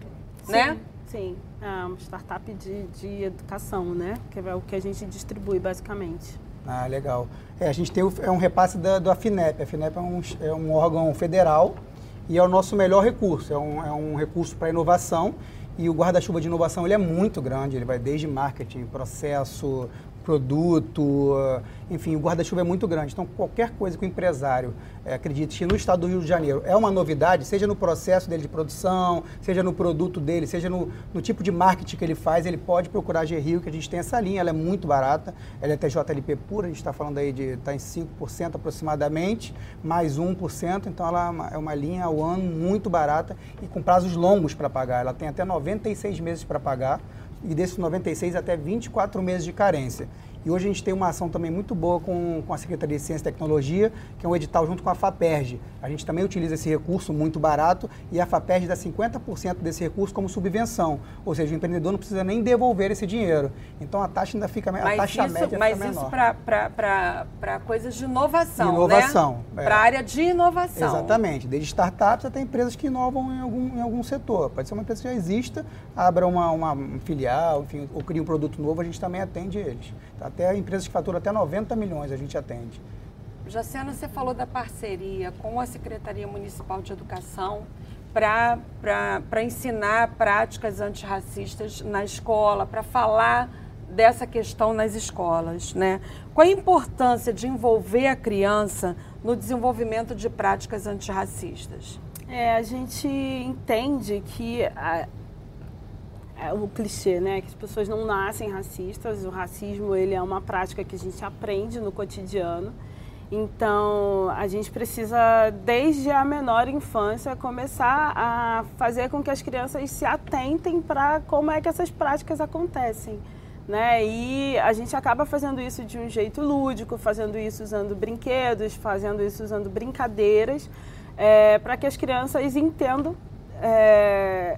S1: né?
S2: Sim, uma startup de, de educação, né? Que é o que a gente distribui basicamente.
S3: Ah, legal. É, a gente tem o- é um repasse da, do AFINEP. A AFINEP é um, é um órgão federal e é o nosso melhor recurso. É um, é um recurso para inovação e o guarda-chuva de inovação ele é muito grande. Ele vai desde marketing, processo, produto, eh, enfim, o guarda-chuva é muito grande. Então, qualquer coisa que o empresário eh, acredite no estado do Rio de Janeiro é uma novidade, seja no processo dele de produção, seja no produto dele, seja no, no tipo de marketing que ele faz, ele pode procurar a G-Rio, que a gente tem essa linha, ela é muito barata, ela é TJLP pura, a gente está falando aí de está em 5% aproximadamente, mais 1%, então ela é é uma linha ao ano muito barata e com prazos longos para pagar. Ela tem até 96 meses para pagar e desses 96 até 24 meses de carência. E hoje a gente tem uma ação também muito boa com, com a Secretaria de Ciência e Tecnologia, que é um edital junto com a FAPERJ. A gente também utiliza esse recurso muito barato e a FAPERJ dá 50% desse recurso como subvenção. Ou seja, o empreendedor não precisa nem devolver esse dinheiro. Então a taxa ainda fica a
S1: Mas
S3: taxa
S1: isso,
S3: média
S1: mas
S3: fica
S1: isso
S3: menor.
S1: para coisas de inovação,
S3: Inovação,
S1: né?
S3: é.
S1: Para a área de inovação.
S3: Exatamente. Desde startups até empresas que inovam em algum, em algum setor. Pode ser uma empresa que já exista, abra uma, uma um filial, enfim, ou cria um produto novo, a gente também atende eles. Até empresas que faturam até 90 milhões a gente atende.
S1: Jaciana, você falou da parceria com a Secretaria Municipal de Educação para ensinar práticas antirracistas na escola, para falar dessa questão nas escolas. Né? Qual a importância de envolver a criança no desenvolvimento de práticas antirracistas?
S2: É, a gente entende que a- é o clichê, né, que as pessoas não nascem racistas, o racismo ele é uma prática que a gente aprende no cotidiano. Então, a gente precisa desde a menor infância começar a fazer com que as crianças se atentem para como é que essas práticas acontecem. Né? E a gente acaba fazendo isso de um jeito lúdico, fazendo isso usando brinquedos, fazendo isso usando brincadeiras, para que as crianças entendam. é,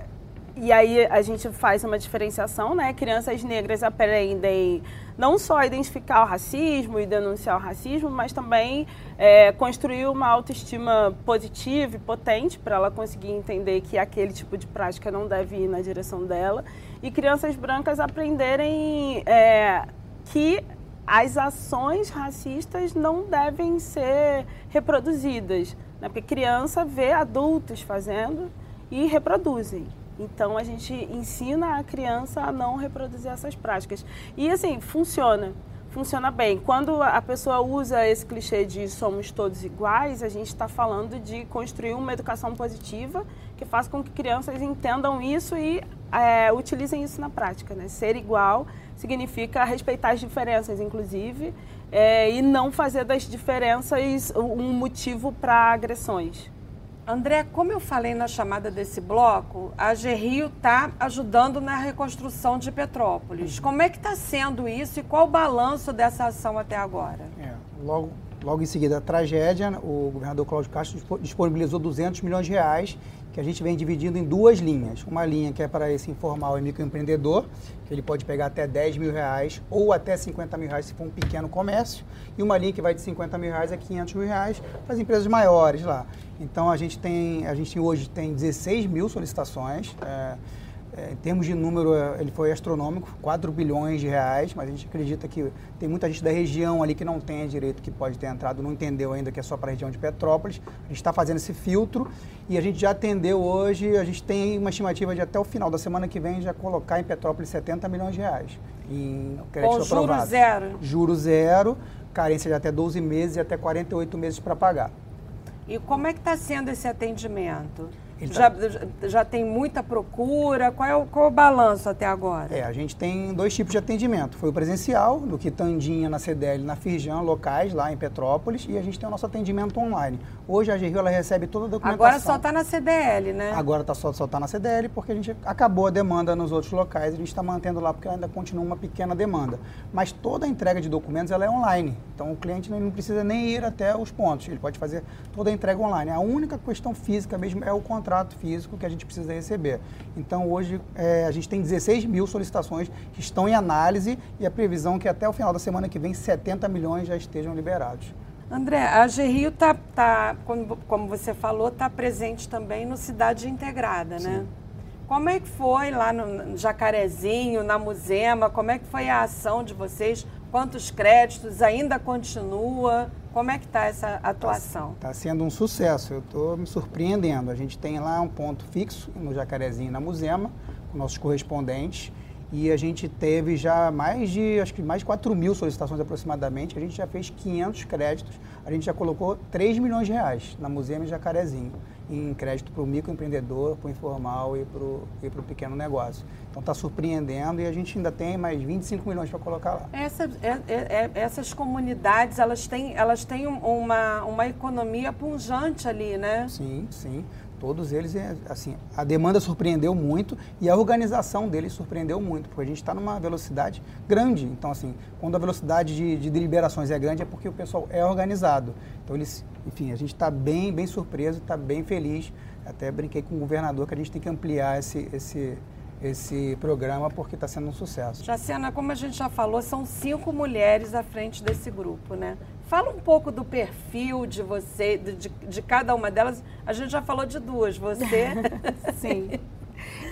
S2: e aí a gente faz uma diferenciação, né? Crianças negras aprendem não só identificar o racismo e denunciar o racismo, mas também é, construir uma autoestima positiva e potente para ela conseguir entender que aquele tipo de prática não deve ir na direção dela. E crianças brancas aprenderem é, que as ações racistas não devem ser reproduzidas. Né? Porque criança vê adultos fazendo e reproduzem. Então a gente ensina a criança a não reproduzir essas práticas. E assim, funciona. Funciona bem. Quando a pessoa usa esse clichê de somos todos iguais, a gente está falando de construir uma educação positiva que faça com que crianças entendam isso e é, utilizem isso na prática. Né? Ser igual significa respeitar as diferenças, inclusive, é, e não fazer das diferenças um motivo para agressões.
S1: André, como eu falei na chamada desse bloco, a GRIO está ajudando na reconstrução de Petrópolis. Como é que está sendo isso e qual o balanço dessa ação até agora?
S3: É, logo, Logo em seguida, a tragédia, o governador Cláudio Castro disponibilizou 200 milhões de reais, que a gente vem dividindo em duas linhas. Uma linha que é para esse informal e microempreendedor, que ele pode pegar até 10 mil reais ou até 50 mil reais se for um pequeno comércio. E uma linha que vai de 50 mil reais a 500 mil reais para as empresas maiores lá. Então a gente tem, a gente hoje tem 16 mil solicitações. É, em termos de número, é, ele foi astronômico, 4 bilhões de reais, mas a gente acredita que tem muita gente da região ali que não tem direito, que pode ter entrado, não entendeu ainda que é só para a região de Petrópolis. A gente está fazendo esse filtro e a gente já atendeu hoje, a gente tem uma estimativa de até o final da semana que vem já colocar em Petrópolis 70 milhões de reais em crédito
S1: Com
S3: aprovado.
S1: juro zero.
S3: Juro zero, carência de até 12 meses e até 48 meses para pagar.
S1: E como é que está sendo esse atendimento?
S3: Ele
S1: Já,
S3: tá-
S1: já- tem muita procura? Qual é, o, qual é o balanço até agora?
S3: É, a gente tem dois tipos de atendimento. Foi o presencial, do Quitandinha, na CDL, na Firjan, locais lá em Petrópolis, e a gente tem o nosso atendimento online. Hoje a GRIO ela recebe toda a documentação.
S1: Agora só está na CDL, né?
S3: Agora tá só, só tá na CDL porque a gente acabou a demanda nos outros locais, a gente está mantendo lá porque ainda continua uma pequena demanda. Mas toda a entrega de documentos ela é online, então o cliente não precisa nem ir até os pontos, ele pode fazer toda a entrega online. A única questão física mesmo é o contrato físico que a gente precisa receber. Então hoje é, a gente tem 16 mil solicitações que estão em análise e a previsão é que até o final da semana que vem 70 milhões já estejam liberados.
S1: André, a GRIO está, tá, como, como você falou, está presente também no Cidade Integrada, né? Como é que foi lá no no Jacarezinho, na Musema? Como é que foi a ação de vocês? Quantos créditos? Ainda continua? Como é que está essa atuação?
S3: Está sendo um sucesso, eu estou me surpreendendo. A gente tem lá um ponto fixo no Jacarezinho, na Musema, com nossos correspondentes. E a gente teve já mais de, acho que mais de 4 mil solicitações aproximadamente. A gente já fez 500 créditos. A gente já colocou 3 milhões de reais na Musema e Jacarezinho, em crédito para o microempreendedor, para o informal e para o pequeno negócio. Então está surpreendendo e a gente ainda tem mais 25 milhões para colocar lá.
S1: Essa- é- é- é- essas comunidades, elas têm, elas têm um- uma, uma economia punjante ali, né?
S3: Sim, sim. Todos eles, é, assim, a demanda surpreendeu muito e a organização deles surpreendeu muito, porque a gente está numa velocidade grande. Então, assim, quando a velocidade de, de deliberações é grande é porque o pessoal é organizado. Então, eles, enfim, a gente está bem, bem surpreso, está bem feliz. Até brinquei com o governador que a gente tem que ampliar esse, esse, esse programa porque está sendo um sucesso.
S1: Jacena, como a gente já falou, são cinco mulheres à frente desse grupo, né? Fala um pouco do perfil de você, de, de- de cada uma delas. A gente já falou de duas, você
S2: Sim.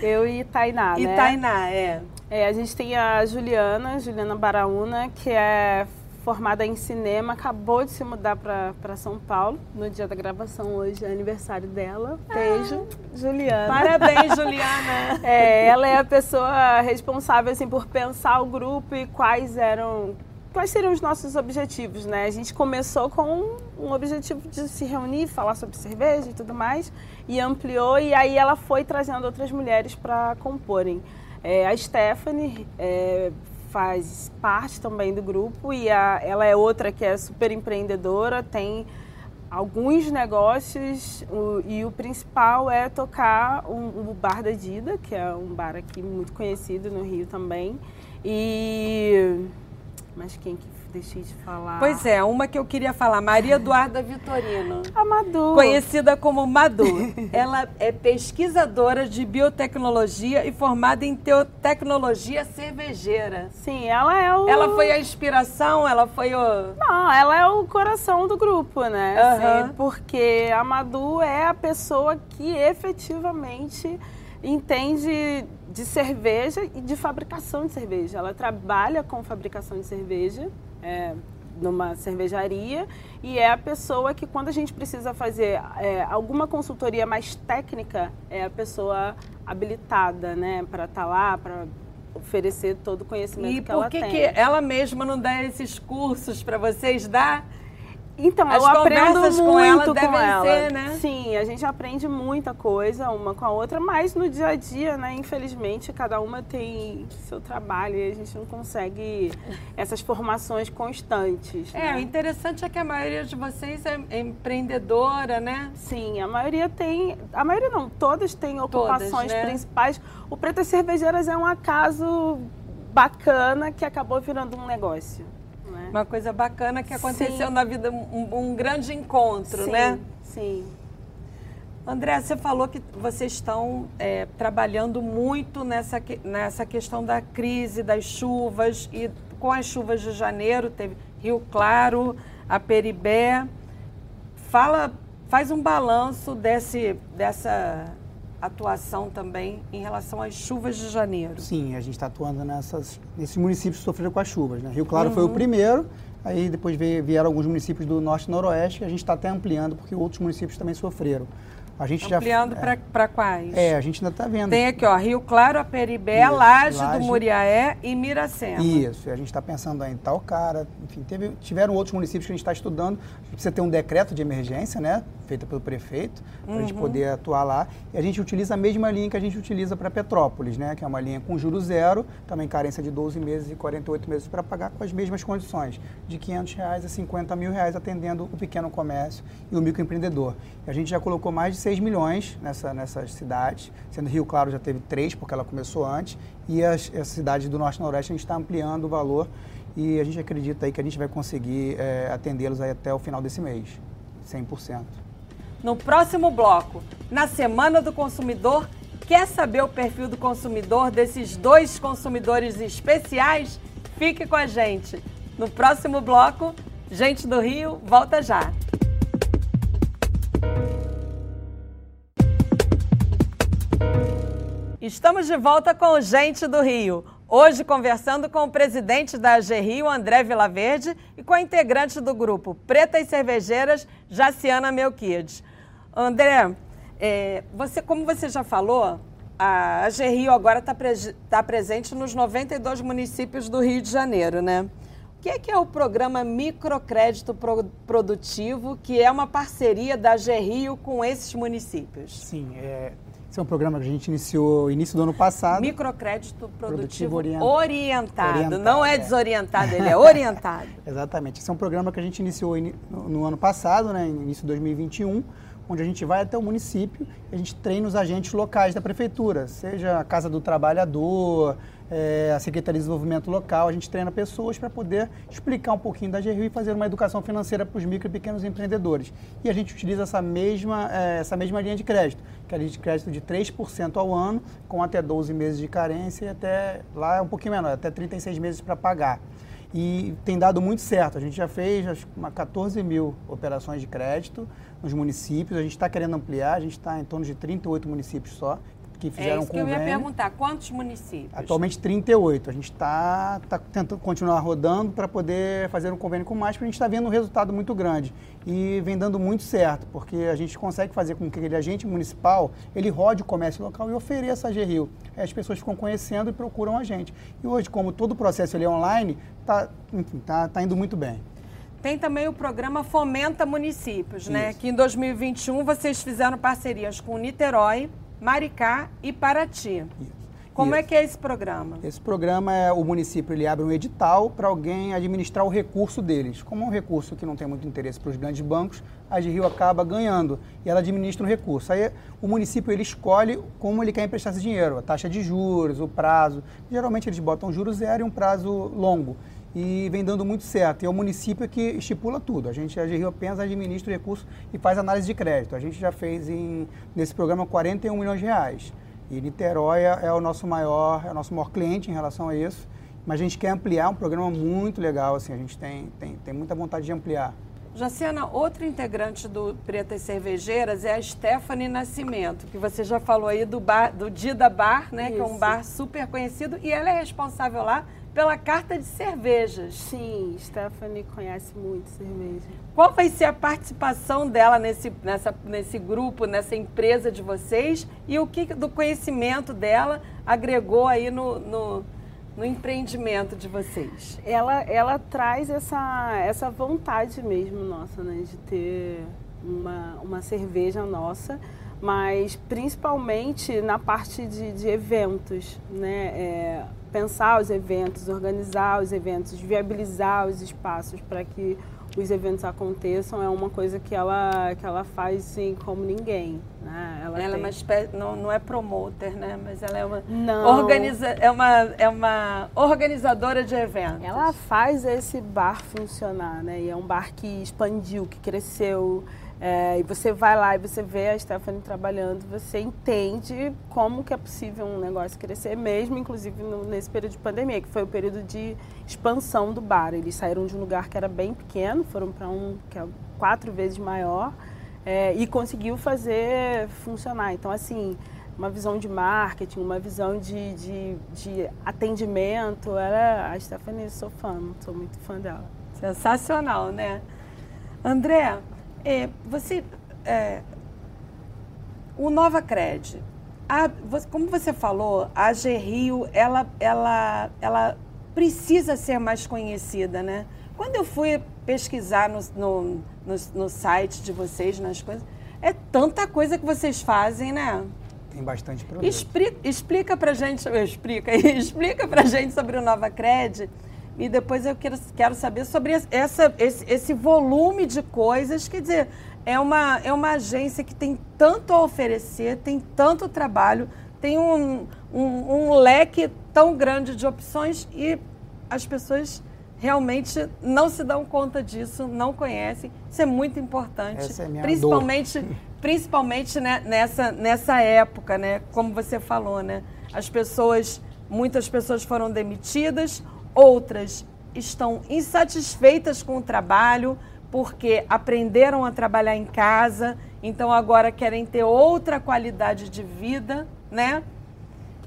S2: Eu e Tainá,
S1: e
S2: né?
S1: Tainá, é.
S2: É, a gente tem a Juliana, Juliana Baraúna, que é formada em cinema, acabou de se mudar para São Paulo. No dia da gravação hoje é aniversário dela. Beijo, Juliana.
S1: Parabéns, Juliana.
S2: É, ela é a pessoa responsável assim por pensar o grupo e quais eram quais seriam os nossos objetivos, né? A gente começou com um objetivo de se reunir, falar sobre cerveja e tudo mais, e ampliou e aí ela foi trazendo outras mulheres para comporem. É, a Stephanie é, faz parte também do grupo e a- ela é outra que é super empreendedora, tem alguns negócios o- e o principal é tocar um- o Bar da Dida, que é um bar aqui muito conhecido no Rio também. E. Mas quem que deixei de falar?
S1: Pois é, uma que eu queria falar, Maria Eduarda Vitorino.
S2: A Madu.
S1: Conhecida como Madu. Ela é pesquisadora de biotecnologia e formada em teotecnologia cervejeira.
S2: Sim, ela é o.
S1: Ela foi a inspiração, ela foi o.
S2: Não, ela é o coração do grupo, né? Assim, porque a Madu é a pessoa que efetivamente entende de cerveja e de fabricação de cerveja. Ela trabalha com fabricação de cerveja é, numa cervejaria e é a pessoa que, quando a gente precisa fazer é, alguma consultoria mais técnica, é a pessoa habilitada, né? Para estar lá, para oferecer todo o conhecimento
S1: E
S2: que
S1: por
S2: ela
S1: que,
S2: tem.
S1: que ela mesma não dá esses cursos para vocês dar?
S2: Então,
S1: As
S2: eu aprendo muito
S1: com ela
S2: com ela.
S1: ser, né?
S2: Sim, a gente aprende muita coisa uma com a outra, mas no dia a dia, né, infelizmente, cada uma tem seu trabalho e a gente não consegue essas formações constantes.
S1: É, o
S2: né?
S1: interessante é que a maioria de vocês é é empreendedora, né?
S2: Sim, a maioria tem. A maioria não, todas têm ocupações
S1: né?
S2: principais. O Pretas Cervejeiras é um acaso bacana que acabou virando um negócio. Né?
S1: Uma coisa bacana que aconteceu
S2: Sim.
S1: na vida, um, um grande encontro,
S2: sim,
S1: né?
S2: Sim.
S1: André, você falou que vocês estão é, trabalhando muito nessa, nessa questão da crise, das chuvas, e com as chuvas de janeiro, teve Rio Claro, a Peribé. Fala, faz um balanço desse, dessa atuação também em relação às chuvas de janeiro.
S3: Sim, a gente está atuando nessas, nesses municípios que sofreram com as chuvas. Né? Rio Claro foi o
S1: Uhum.
S3: primeiro, aí depois vieram alguns municípios do norte e noroeste, e a gente está até ampliando, porque outros municípios também sofreram. A gente
S1: Ampliando
S3: já,
S1: para quais?
S3: É, a gente ainda está vendo.
S1: Tem aqui, ó, Rio Claro, a Peribé,
S3: Isso,
S1: Laje, do
S3: Laje.
S1: Muriaé e Miracema.
S3: Isso, e a gente está pensando em Talcara, enfim, teve, tiveram outros municípios que a gente está estudando. A gente precisa ter um decreto de emergência, né, feito pelo prefeito, para a gente
S1: Uhum.
S3: poder atuar lá. E a gente utiliza a mesma linha que a gente utiliza para Petrópolis, né, que é uma linha com juros zero, também carência de 12 meses e 48 meses para pagar com as mesmas condições, de 500 reais a 50 mil reais, atendendo o pequeno comércio e o microempreendedor. E a gente já colocou mais de 6 milhões nessa, nessas cidades, sendo Rio Claro já teve 3, porque ela começou antes, e as, as cidades do Norte e Noroeste a gente está ampliando o valor e a gente acredita aí que a gente vai conseguir eh, atendê-los até o final desse mês, 100%.
S1: No próximo bloco, na Semana do Consumidor, quer saber o perfil do consumidor desses dois consumidores especiais? Fique com a gente. No próximo bloco, Gente do Rio, volta já. Estamos de volta com o Gente do Rio. Hoje conversando com o presidente da AG Rio, André Vilaverde, e com a integrante do grupo Pretas Cervejeiras, Jaciana Melquides. André, é, você, como você já falou, a AG Rio agora está presente nos 92 municípios do Rio de Janeiro, né? O que é, que é o programa Microcrédito Pro- Produtivo, que é uma parceria da AG Rio com esses municípios?
S3: Sim, é, é um programa que a gente iniciou início do ano passado.
S1: Microcrédito produtivo,
S3: Produtivo orient-
S1: orientado.
S3: orientado,
S1: Não é
S3: é.
S1: desorientado, ele é orientado.
S3: Exatamente. Esse é um programa que a gente iniciou ini- no, no ano passado, né, no início de 2021, onde a gente vai até o município e a gente treina os agentes locais da prefeitura, seja a Casa do Trabalhador, eh, a Secretaria de Desenvolvimento Local, a gente treina pessoas para poder explicar um pouquinho da GRU e fazer uma educação financeira para os micro e pequenos empreendedores. E a gente utiliza essa mesma, eh, essa mesma linha de crédito, que é a linha de crédito de 3% ao ano, com até 12 meses de carência e até, lá é um pouquinho menor, até 36 meses para pagar e tem dado muito certo. A gente já fez acho, que uma 14 mil operações de crédito nos municípios. A gente está querendo ampliar, a gente está em torno de 38 municípios só que
S1: É
S3: fizeram
S1: isso que eu ia
S3: convênio.
S1: perguntar. Quantos municípios?
S3: Atualmente 38. A gente está tá tentando continuar rodando para poder fazer um convênio com mais, porque a gente está vendo um resultado muito grande. E vem dando muito certo, porque a gente consegue fazer com que aquele agente municipal, ele rode o comércio local e ofereça a GRIO. Aí as pessoas ficam conhecendo e procuram a gente. E hoje, como todo o processo ele é online, está tá, tá indo muito bem.
S1: Tem também o programa Fomenta Municípios, né?
S3: Isso.
S1: Que em 2021 vocês fizeram parcerias com Niterói, Maricá e Paraty. Como é
S3: Isso.
S1: que é esse programa?
S3: Esse programa é o município ele abre um edital para alguém administrar o recurso deles. Como é um recurso que não tem muito interesse para os grandes bancos, a Rio acaba ganhando e ela administra o recurso. Aí o município ele escolhe como ele quer emprestar esse dinheiro, a taxa de juros, o prazo. Geralmente eles botam juros zero e um prazo longo. E vem dando muito certo. E é o município que estipula tudo. A gente, a Rio apenas administra o recurso e faz análise de crédito. A gente já fez em, nesse programa 41 milhões de reais. E Niterói é é o nosso maior, é o nosso maior cliente em relação a isso. Mas a gente quer ampliar um programa muito legal, assim, a gente tem, tem, tem muita vontade de ampliar.
S1: Jaciana, outra integrante do Pretas Cervejeiras é a Stephanie Nascimento, que você já falou aí do, bar, do Dida Bar, né? Que é um bar super conhecido. E ela é responsável lá pela carta de cervejas.
S2: Sim, Stephanie conhece muito cerveja.
S1: Qual vai ser a participação dela nesse, nessa, nesse grupo, nessa empresa de vocês? E o que do conhecimento dela agregou aí no, no, no empreendimento de vocês?
S2: Ela, ela traz essa, essa vontade mesmo nossa, né? De ter uma, uma cerveja nossa, mas principalmente na parte de, de eventos, né? É, pensar os eventos, organizar os eventos, viabilizar os espaços para que os eventos aconteçam é uma coisa que ela, que ela faz assim, como ninguém. Né? Ela,
S1: Ela é
S2: tem.
S1: uma espécie, não, não é promoter, né? Mas ela é uma,
S2: Não.
S1: organiza, é uma, é uma organizadora de eventos.
S2: Ela faz esse bar funcionar, né? E é um bar que expandiu, que cresceu. É, e você vai lá e você vê a Stephanie trabalhando, você entende como que é possível um negócio crescer, mesmo inclusive no- nesse período de pandemia, que foi o período de expansão do bar. Eles saíram de um lugar que era bem pequeno, foram para um que é quatro vezes maior é, e conseguiu fazer funcionar. Então, assim, uma visão de marketing, uma visão de, de, de atendimento. Ela, a Stephanie, sou fã, sou muito fã dela.
S1: Sensacional, né? André, é, você. é, o Nova Cred, a- você- como você falou, a G Rio, ela, ela, ela precisa ser mais conhecida, né? Quando eu fui pesquisar no, no, no, no site de vocês, nas coisas, é tanta coisa que vocês fazem, né?
S3: Tem bastante produto.
S1: Expli- explica pra gente, explica, explica pra gente sobre o Nova Cred e depois eu quero, quero saber sobre esse- essa, esse, esse volume de coisas. Quer dizer, é uma, é uma agência que tem tanto a oferecer, tem tanto trabalho, tem um, um, um leque tão grande de opções e as pessoas realmente não se dão conta disso, não conhecem. Isso é muito importante.
S3: Essa é minha
S1: principalmente principalmente né, nessa, nessa época, né? Como você falou, né? As pessoas, muitas pessoas foram demitidas, outras estão insatisfeitas com o trabalho porque aprenderam a trabalhar em casa, então agora querem ter outra qualidade de vida, né?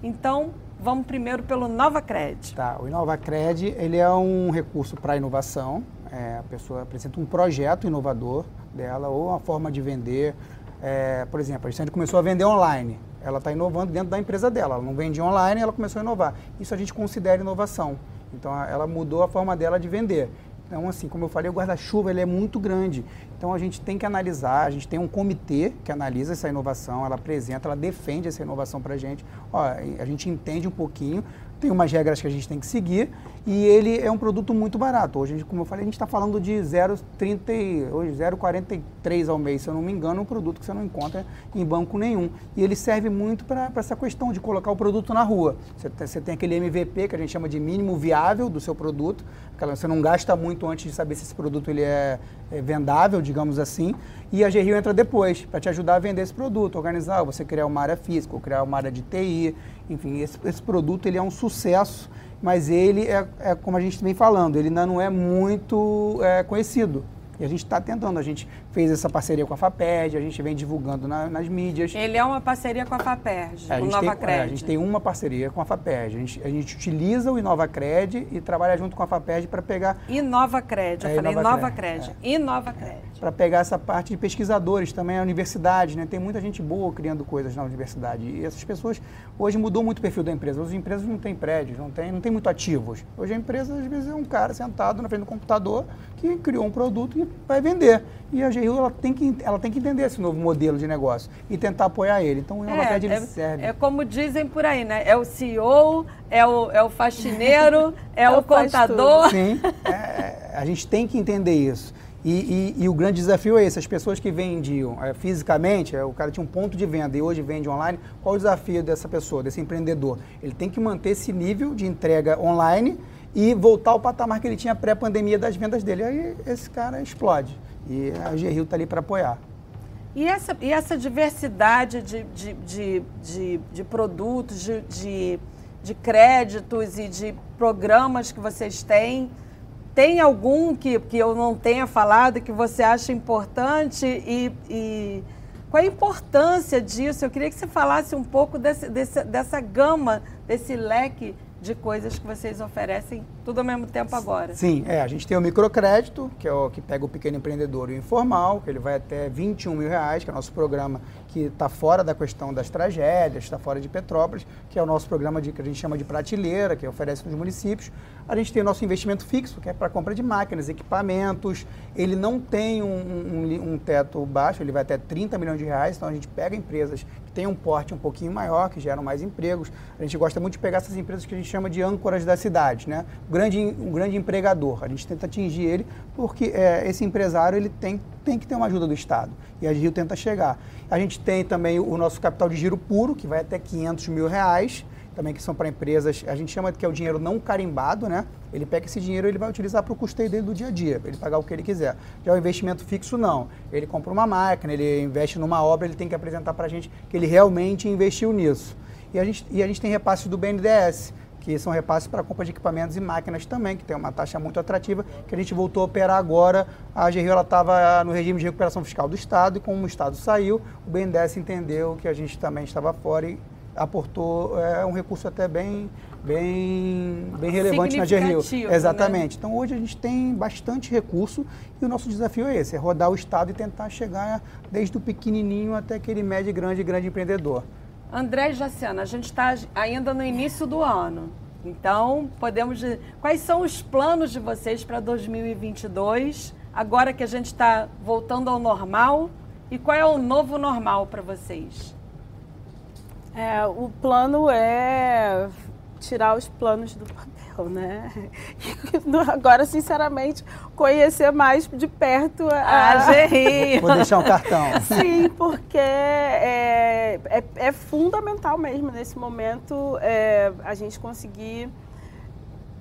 S1: Então, vamos primeiro pelo Nova Cred.
S3: Tá, o InovaCred ele é um recurso para inovação. É, a pessoa apresenta um projeto inovador dela ou uma forma de vender. É, por exemplo, a gente começou a vender online. Ela está inovando dentro da empresa dela. Ela não vende online, ela começou a inovar. Isso a gente considera inovação. Então, ela mudou a forma dela de vender. Então, assim, como eu falei, o guarda-chuva ele é muito grande. Então, a gente tem que analisar, a gente tem um comitê que analisa essa inovação, ela apresenta, ela defende essa inovação para a gente. Ó, a gente entende um pouquinho, tem umas regras que a gente tem que seguir e ele é um produto muito barato. Hoje, como eu falei, a gente está falando de 0,30, e- hoje 0,43 ao mês, se eu não me engano, um produto que você não encontra em banco nenhum. E ele serve muito para essa questão de colocar o produto na rua. Você você tem aquele MVP que a gente chama de mínimo viável do seu produto, você não gasta muito antes de saber se esse produto ele é, é vendável, digamos assim, e a Gerrio entra depois para te ajudar a vender esse produto, organizar, você criar uma área física, criar uma área de TI, enfim, esse, esse produto ele é um sucesso, mas ele é, é como a gente vem falando, ele ainda não é muito é, conhecido. E a gente está tentando, a gente fez essa parceria com a FAPED, a gente vem divulgando na- nas mídias.
S1: Ele é uma parceria com a FAPERJ,
S3: É, a
S1: o
S3: gente,
S1: Nova
S3: tem, é, a gente tem uma parceria com a FAPERJ. A gente, a gente utiliza o InovaCred e trabalha junto com a FAPERJ para pegar
S1: Inova Cred, eu
S3: É,
S1: falei
S3: Inova
S1: Nova
S3: Cred,
S1: Cred. Inova Cred.
S3: para pegar essa parte de pesquisadores, também a universidade, né? Tem muita gente boa criando coisas na universidade. E essas pessoas, hoje mudou muito o perfil da empresa. As empresas não têm prédios, não tem, não tem muito ativos. Hoje a empresa, às vezes, é um cara sentado na frente do computador que criou um produto e vai vender. E a GRU, ela tem que, ela tem que entender esse novo modelo de negócio e tentar apoiar ele. Então, o InovaCred, ele serve.
S1: É, é como dizem por aí, né? É o CEO, é o, é o faxineiro, é o
S2: faz
S1: contador.
S3: Sim, é, a gente tem que entender isso. E, e- e o grande desafio é esse, as pessoas que vendiam é, fisicamente, é, o cara tinha um ponto de venda e hoje vende online, qual o desafio dessa pessoa, desse empreendedor? Ele tem que manter esse nível de entrega online e voltar ao patamar que ele tinha pré-pandemia das vendas dele. Aí esse cara explode. E a Geril está ali para apoiar.
S1: E essa, e essa diversidade de, de, de, de, de produtos, de, de, de créditos e de programas que vocês têm, tem algum que, que eu não tenha falado que você acha importante e, e qual a importância disso? Eu queria que você falasse um pouco desse, desse, dessa gama, desse leque de coisas que vocês oferecem tudo ao mesmo tempo agora.
S3: Sim, é, a gente tem o microcrédito, que é o que pega o pequeno empreendedor e o informal, que ele vai até 21 mil reais, que é o nosso programa que está fora da questão das tragédias, está fora de Petrópolis, que é o nosso programa de, que a gente chama de prateleira, que oferece nos municípios. A gente tem o nosso investimento fixo, que é para compra de máquinas, equipamentos. Ele não tem um, um- um teto baixo, ele vai até 30 milhões de reais, então a gente pega empresas tem um porte um pouquinho maior, que geram mais empregos. A gente gosta muito de pegar essas empresas que a gente chama de âncoras da cidade, né? Um grande, um grande empregador. A gente tenta atingir ele porque é, esse empresário ele tem, tem que ter uma ajuda do Estado. E a Rio tenta chegar. A gente tem também o nosso capital de giro puro, que vai até 500 mil reais também que são para empresas, a gente chama de que é o dinheiro não carimbado, né? Ele pega esse dinheiro e ele vai utilizar para o custeio dele do dia a dia, ele pagar o que ele quiser. Já o investimento fixo, não. Ele compra uma máquina, ele investe numa obra, ele tem que apresentar para a gente que ele realmente investiu nisso. E a gente, e a gente tem repasses do BNDES, que são repasses para compra de equipamentos e máquinas também, que tem uma taxa muito atrativa, que a gente voltou a operar agora. A GRIO estava no regime de recuperação fiscal do Estado, e como o Estado saiu, o BNDES entendeu que a gente também estava fora e aportou é, um recurso até bem, bem, bem relevante na GRU.
S1: Né?
S3: Exatamente. Né? Então hoje a gente tem bastante recurso e o nosso desafio é esse, é rodar o Estado e tentar chegar desde o pequenininho até aquele médio, grande, grande empreendedor.
S1: André e Jaciana, a gente está ainda no início do ano. Então, podemos. Quais são os planos de vocês para 2022, agora que a gente está voltando ao normal? E qual é o novo normal para vocês?
S2: É, o plano é tirar os planos do papel, né? E agora, sinceramente, conhecer mais de perto a,
S1: a GRI.
S3: Vou deixar um cartão.
S2: Sim, porque é, é, é fundamental mesmo nesse momento é, a gente conseguir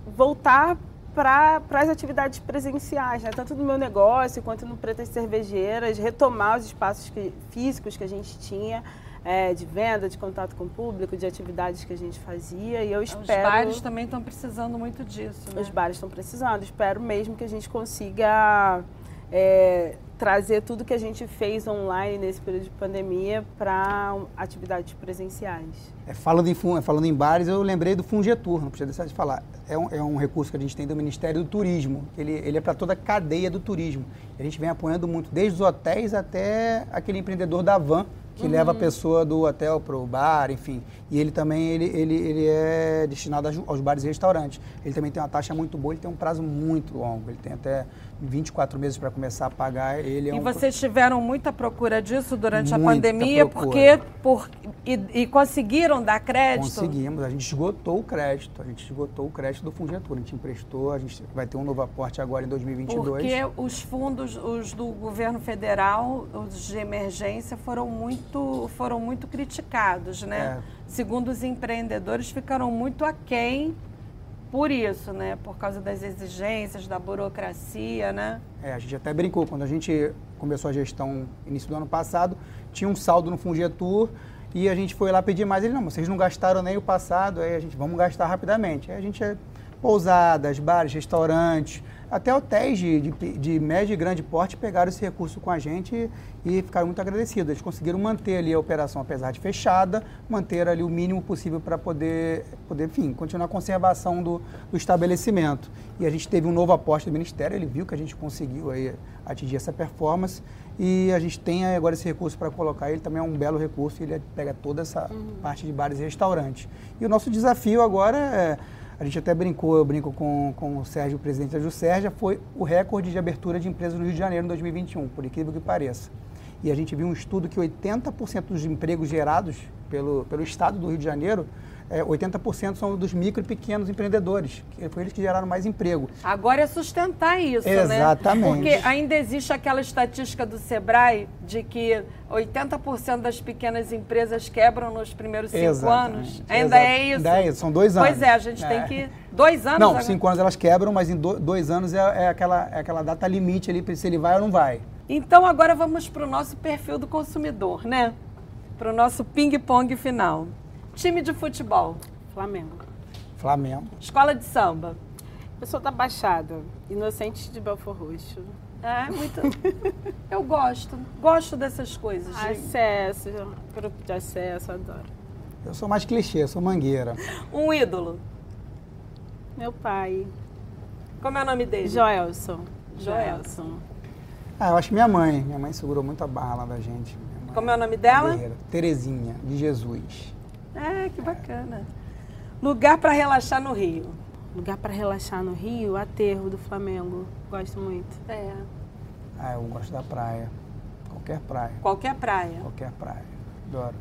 S2: voltar para as atividades presenciais, né? tanto no meu negócio quanto no Pretas Cervejeiras, retomar os espaços que, físicos que a gente tinha é, de venda, de contato com o público, de atividades que a gente fazia. E eu espero.
S1: Os bares também estão precisando muito disso. Né?
S2: Os bares estão precisando. Espero mesmo que a gente consiga é, trazer tudo que a gente fez online nesse período de pandemia para atividades presenciais.
S3: É, falando, em, falando em bares, eu lembrei do Fungetur, não precisa deixar de falar. É um, é um recurso que a gente tem do Ministério do Turismo. Ele, ele é para toda a cadeia do turismo. A gente vem apoiando muito, desde os hotéis até aquele empreendedor da van que uhum. leva a pessoa do hotel para o bar, enfim. E ele também ele, ele, ele é destinado aos bares e restaurantes. Ele também tem uma taxa muito boa, ele tem um prazo muito longo. Ele tem até 24 meses para começar a pagar. Ele é
S1: e
S3: um...
S1: vocês tiveram muita procura disso durante muita a pandemia, porque por, e, e, conseguiram dar crédito?
S3: Conseguimos, a gente esgotou o crédito, a gente esgotou o crédito do Fungetur, a gente emprestou, a gente vai ter um novo aporte agora em 2022.
S1: Porque os fundos, os do governo federal, os de emergência, foram muito, foram muito criticados, né? É. Segundo os empreendedores, ficaram muito aquém por isso, né? Por causa das exigências, da burocracia, né?
S3: É, a gente até brincou. Quando a gente começou a gestão início do ano passado, tinha um saldo no Fungetur e a gente foi lá pedir mais. Ele, não, vocês não gastaram nem o passado, aí a gente, vamos gastar rapidamente. Aí a gente, é pousadas, bares, restaurantes, até hotéis de, de, de, médio e grande porte pegaram esse recurso com a gente e, e, ficaram muito agradecidos. Eles conseguiram manter ali a operação, apesar de fechada, manter ali o mínimo possível para poder, poder, enfim, continuar a conservação do, do, estabelecimento. E a gente teve um novo aposto do Ministério, ele viu que a gente conseguiu aí atingir essa performance e a gente tem agora esse recurso para colocar. Ele também é um belo recurso, ele pega toda essa uhum. parte de bares e restaurantes. E o nosso desafio agora é a gente até brincou, eu brinco com, com o Sérgio, o presidente da Jusérgia, foi o recorde de abertura de empresas no Rio de Janeiro em 2021, por incrível que pareça. E a gente viu um estudo que 80% dos empregos gerados pelo, pelo Estado do Rio de Janeiro é, 80% são dos micro e pequenos empreendedores, que foi eles que geraram mais emprego.
S1: Agora é sustentar isso,
S3: Exatamente. né? Exatamente.
S1: Porque ainda existe aquela estatística do Sebrae de que 80% das pequenas empresas quebram nos primeiros cinco Exatamente. anos. Ainda é isso?
S3: Ainda é isso, são dois anos.
S1: Pois é, a gente é. tem que... Dois anos?
S3: Não, agora? cinco anos elas quebram, mas em dois anos é, é, aquela, é aquela data limite ali para se ele vai ou não vai.
S1: Então agora vamos para o nosso perfil do consumidor, né? Para o nosso ping-pong final. Time de futebol.
S2: Flamengo.
S3: Flamengo.
S1: Escola de samba.
S2: Pessoa da Baixada. Inocente de Belfor Roxo.
S1: É, muito. Eu gosto. Gosto dessas coisas.
S2: Acesso, grupo de acesso, adoro.
S3: Eu sou mais clichê, sou mangueira.
S1: Um ídolo.
S2: Meu pai.
S1: Como é o nome dele?
S2: Joelson.
S1: Joelson.
S3: Ah, eu acho que minha mãe. Minha mãe segurou muito a barra lá da gente.
S1: Como é o nome dela?
S3: Terezinha, de Jesus.
S1: É, que bacana. Lugar para relaxar no Rio.
S2: Lugar para relaxar no Rio, aterro do Flamengo. Gosto muito.
S1: É.
S3: Ah, eu gosto da praia. Qualquer praia.
S1: Qualquer praia.
S3: Qualquer praia. Adoro.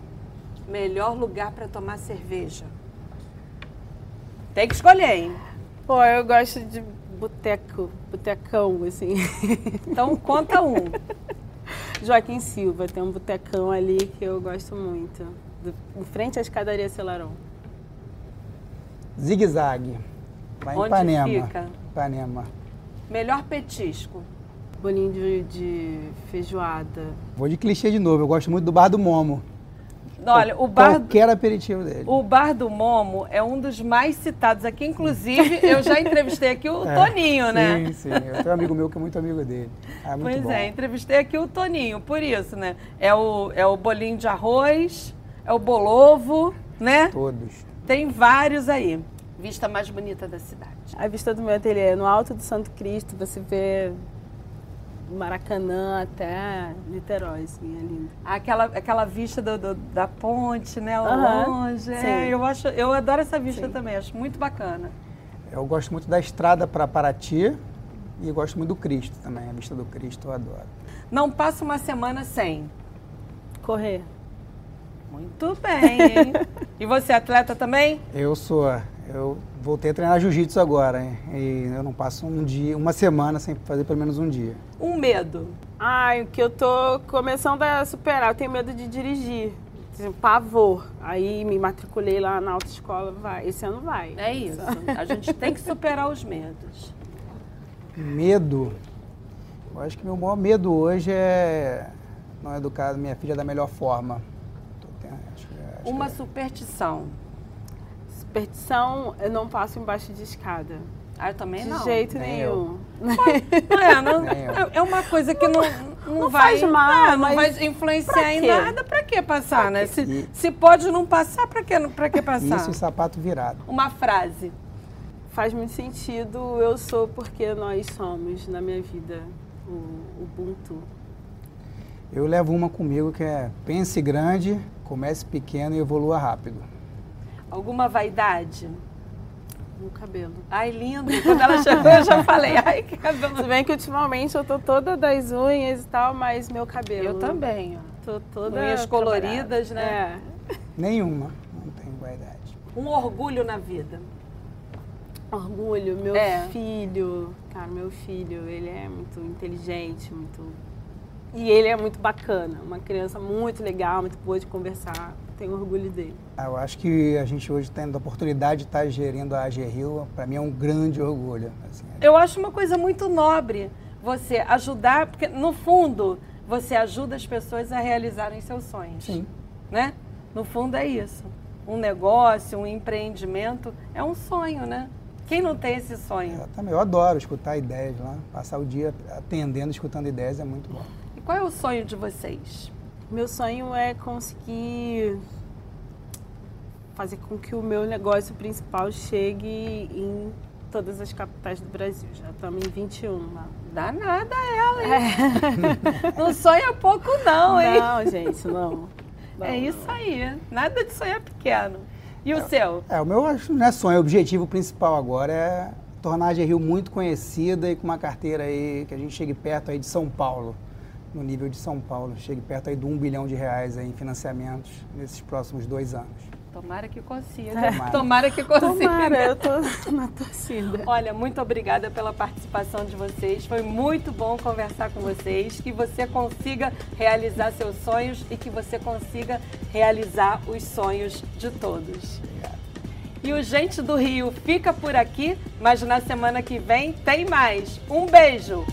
S1: Melhor lugar para tomar cerveja. Tem que escolher, hein?
S2: Pô, eu gosto de boteco, botecão, assim.
S1: Então conta um.
S2: Joaquim Silva, tem um botecão ali que eu gosto muito. Do, em frente à escadaria Celarão.
S3: Zigue Zague. Lá em
S1: Onde
S3: Ipanema.
S1: fica?
S3: Ipanema.
S1: Melhor petisco.
S2: Bolinho de, de feijoada.
S3: Vou de clichê de novo, eu gosto muito do Bar do Momo.
S1: Olha, o bar,
S3: Qualquer aperitivo dele.
S1: o bar do Momo é um dos mais citados aqui. Inclusive, eu já entrevistei aqui o
S3: É,
S1: Toninho, né?
S3: Sim, sim. Eu tenho um amigo meu que é muito amigo dele. É muito
S1: Pois
S3: bom.
S1: é, entrevistei aqui o Toninho, por isso, né? É o, é o bolinho de arroz, é o bolovo, né?
S3: Todos.
S1: Tem vários aí. Vista mais bonita da cidade.
S2: A vista do meu ateliê, no alto do Santo Cristo, você vê Maracanã até Niterói, assim, é lindo.
S1: Aquela, aquela vista do, do- da ponte, né? Longe.
S2: sim.
S1: É, eu, acho, eu adoro essa vista
S2: Sim.
S1: também, acho muito bacana.
S3: Eu gosto muito da estrada para Paraty e eu gosto muito do Cristo também. A vista do Cristo eu adoro.
S1: Não passa uma semana sem.
S2: Correr.
S1: Muito bem, hein? e você, atleta também?
S3: Eu sou. Eu voltei a treinar jiu-jitsu agora, hein? E eu não passo um dia, uma semana sem fazer pelo menos um dia.
S1: Um medo.
S2: Ai, o que eu tô começando a superar, eu tenho medo de dirigir. Pavor. Aí me matriculei lá na autoescola, vai. Esse ano vai.
S1: É isso. A gente tem que superar os medos.
S3: Medo. Eu acho que meu maior medo hoje é não educar minha filha da melhor forma. Acho que
S1: Uma
S3: é-
S1: superstição.
S2: Superstição, eu não passo embaixo de escada.
S1: Ah, eu também
S2: De
S1: não.
S2: jeito
S3: Nem
S2: nenhum.
S1: É, não-
S3: eu.
S1: é uma coisa que não, não,
S2: Não
S1: vai,
S2: faz mal,
S1: é, não
S2: mas
S1: vai influenciar
S2: pra
S1: em nada. Pra que passar, né? Se,
S3: E-
S1: se pode não passar, pra que, pra que passar?
S3: Isso e sapato virado.
S1: Uma frase.
S2: Faz muito sentido, eu sou porque nós somos na minha vida. O Ubuntu.
S3: Eu levo uma comigo que é pense grande, comece pequeno e evolua rápido.
S1: Alguma vaidade?
S2: No cabelo.
S1: Ai, lindo. Quando ela chegou, eu já falei. Ai, que
S2: Se
S1: cabelo.
S2: bem que ultimamente eu tô toda das unhas e tal, mas meu cabelo.
S1: Eu também, ó.
S2: Tô toda.
S1: Unhas coloridas, né?
S2: É.
S3: Nenhuma, não tenho vaidade.
S1: Um orgulho na vida.
S2: Orgulho, meu
S1: É.
S2: filho. Cara, meu filho, ele é muito inteligente, muito. E ele é muito bacana. Uma criança muito legal, muito boa de conversar. Tenho orgulho dele.
S3: Ah, Eu acho que a gente hoje tendo a oportunidade de estar gerindo a AG Rio, para mim é um grande orgulho. assim.
S1: Eu acho uma coisa muito nobre você ajudar, porque no fundo você ajuda as pessoas a realizarem seus sonhos.
S3: Sim.
S1: Né? No fundo é isso. Um negócio, um empreendimento é um sonho, né? Quem não tem esse sonho?
S3: Eu também, eu adoro escutar ideias lá, passar o dia atendendo, escutando ideias é muito bom.
S1: E qual é o sonho de vocês?
S2: Meu sonho é conseguir fazer com que o meu negócio principal chegue em todas as capitais do Brasil. Já estamos em 21 lá.
S1: Dá nada a ela, hein? Não sonha pouco não, hein?
S2: Não, gente, não. Não,
S1: é isso aí. Nada de sonhar pequeno. E o seu?
S3: É, o meu acho não é sonho, o objetivo principal agora é tornar a Rio muito conhecida e com uma carteira aí que a gente chegue perto aí de São Paulo, no nível de São Paulo, chegue perto aí do 1 bilhão de reais aí em financiamentos nesses próximos dois anos.
S1: Tomara que consiga.
S3: Tomara.
S1: Tomara que consiga.
S2: Tomara, eu tô na torcida.
S1: Olha, muito obrigada pela participação de vocês. Foi muito bom conversar com vocês. Que você consiga realizar seus sonhos e que você consiga realizar os sonhos de todos. E o Gente do Rio fica por aqui, mas na semana que vem tem mais. Um beijo!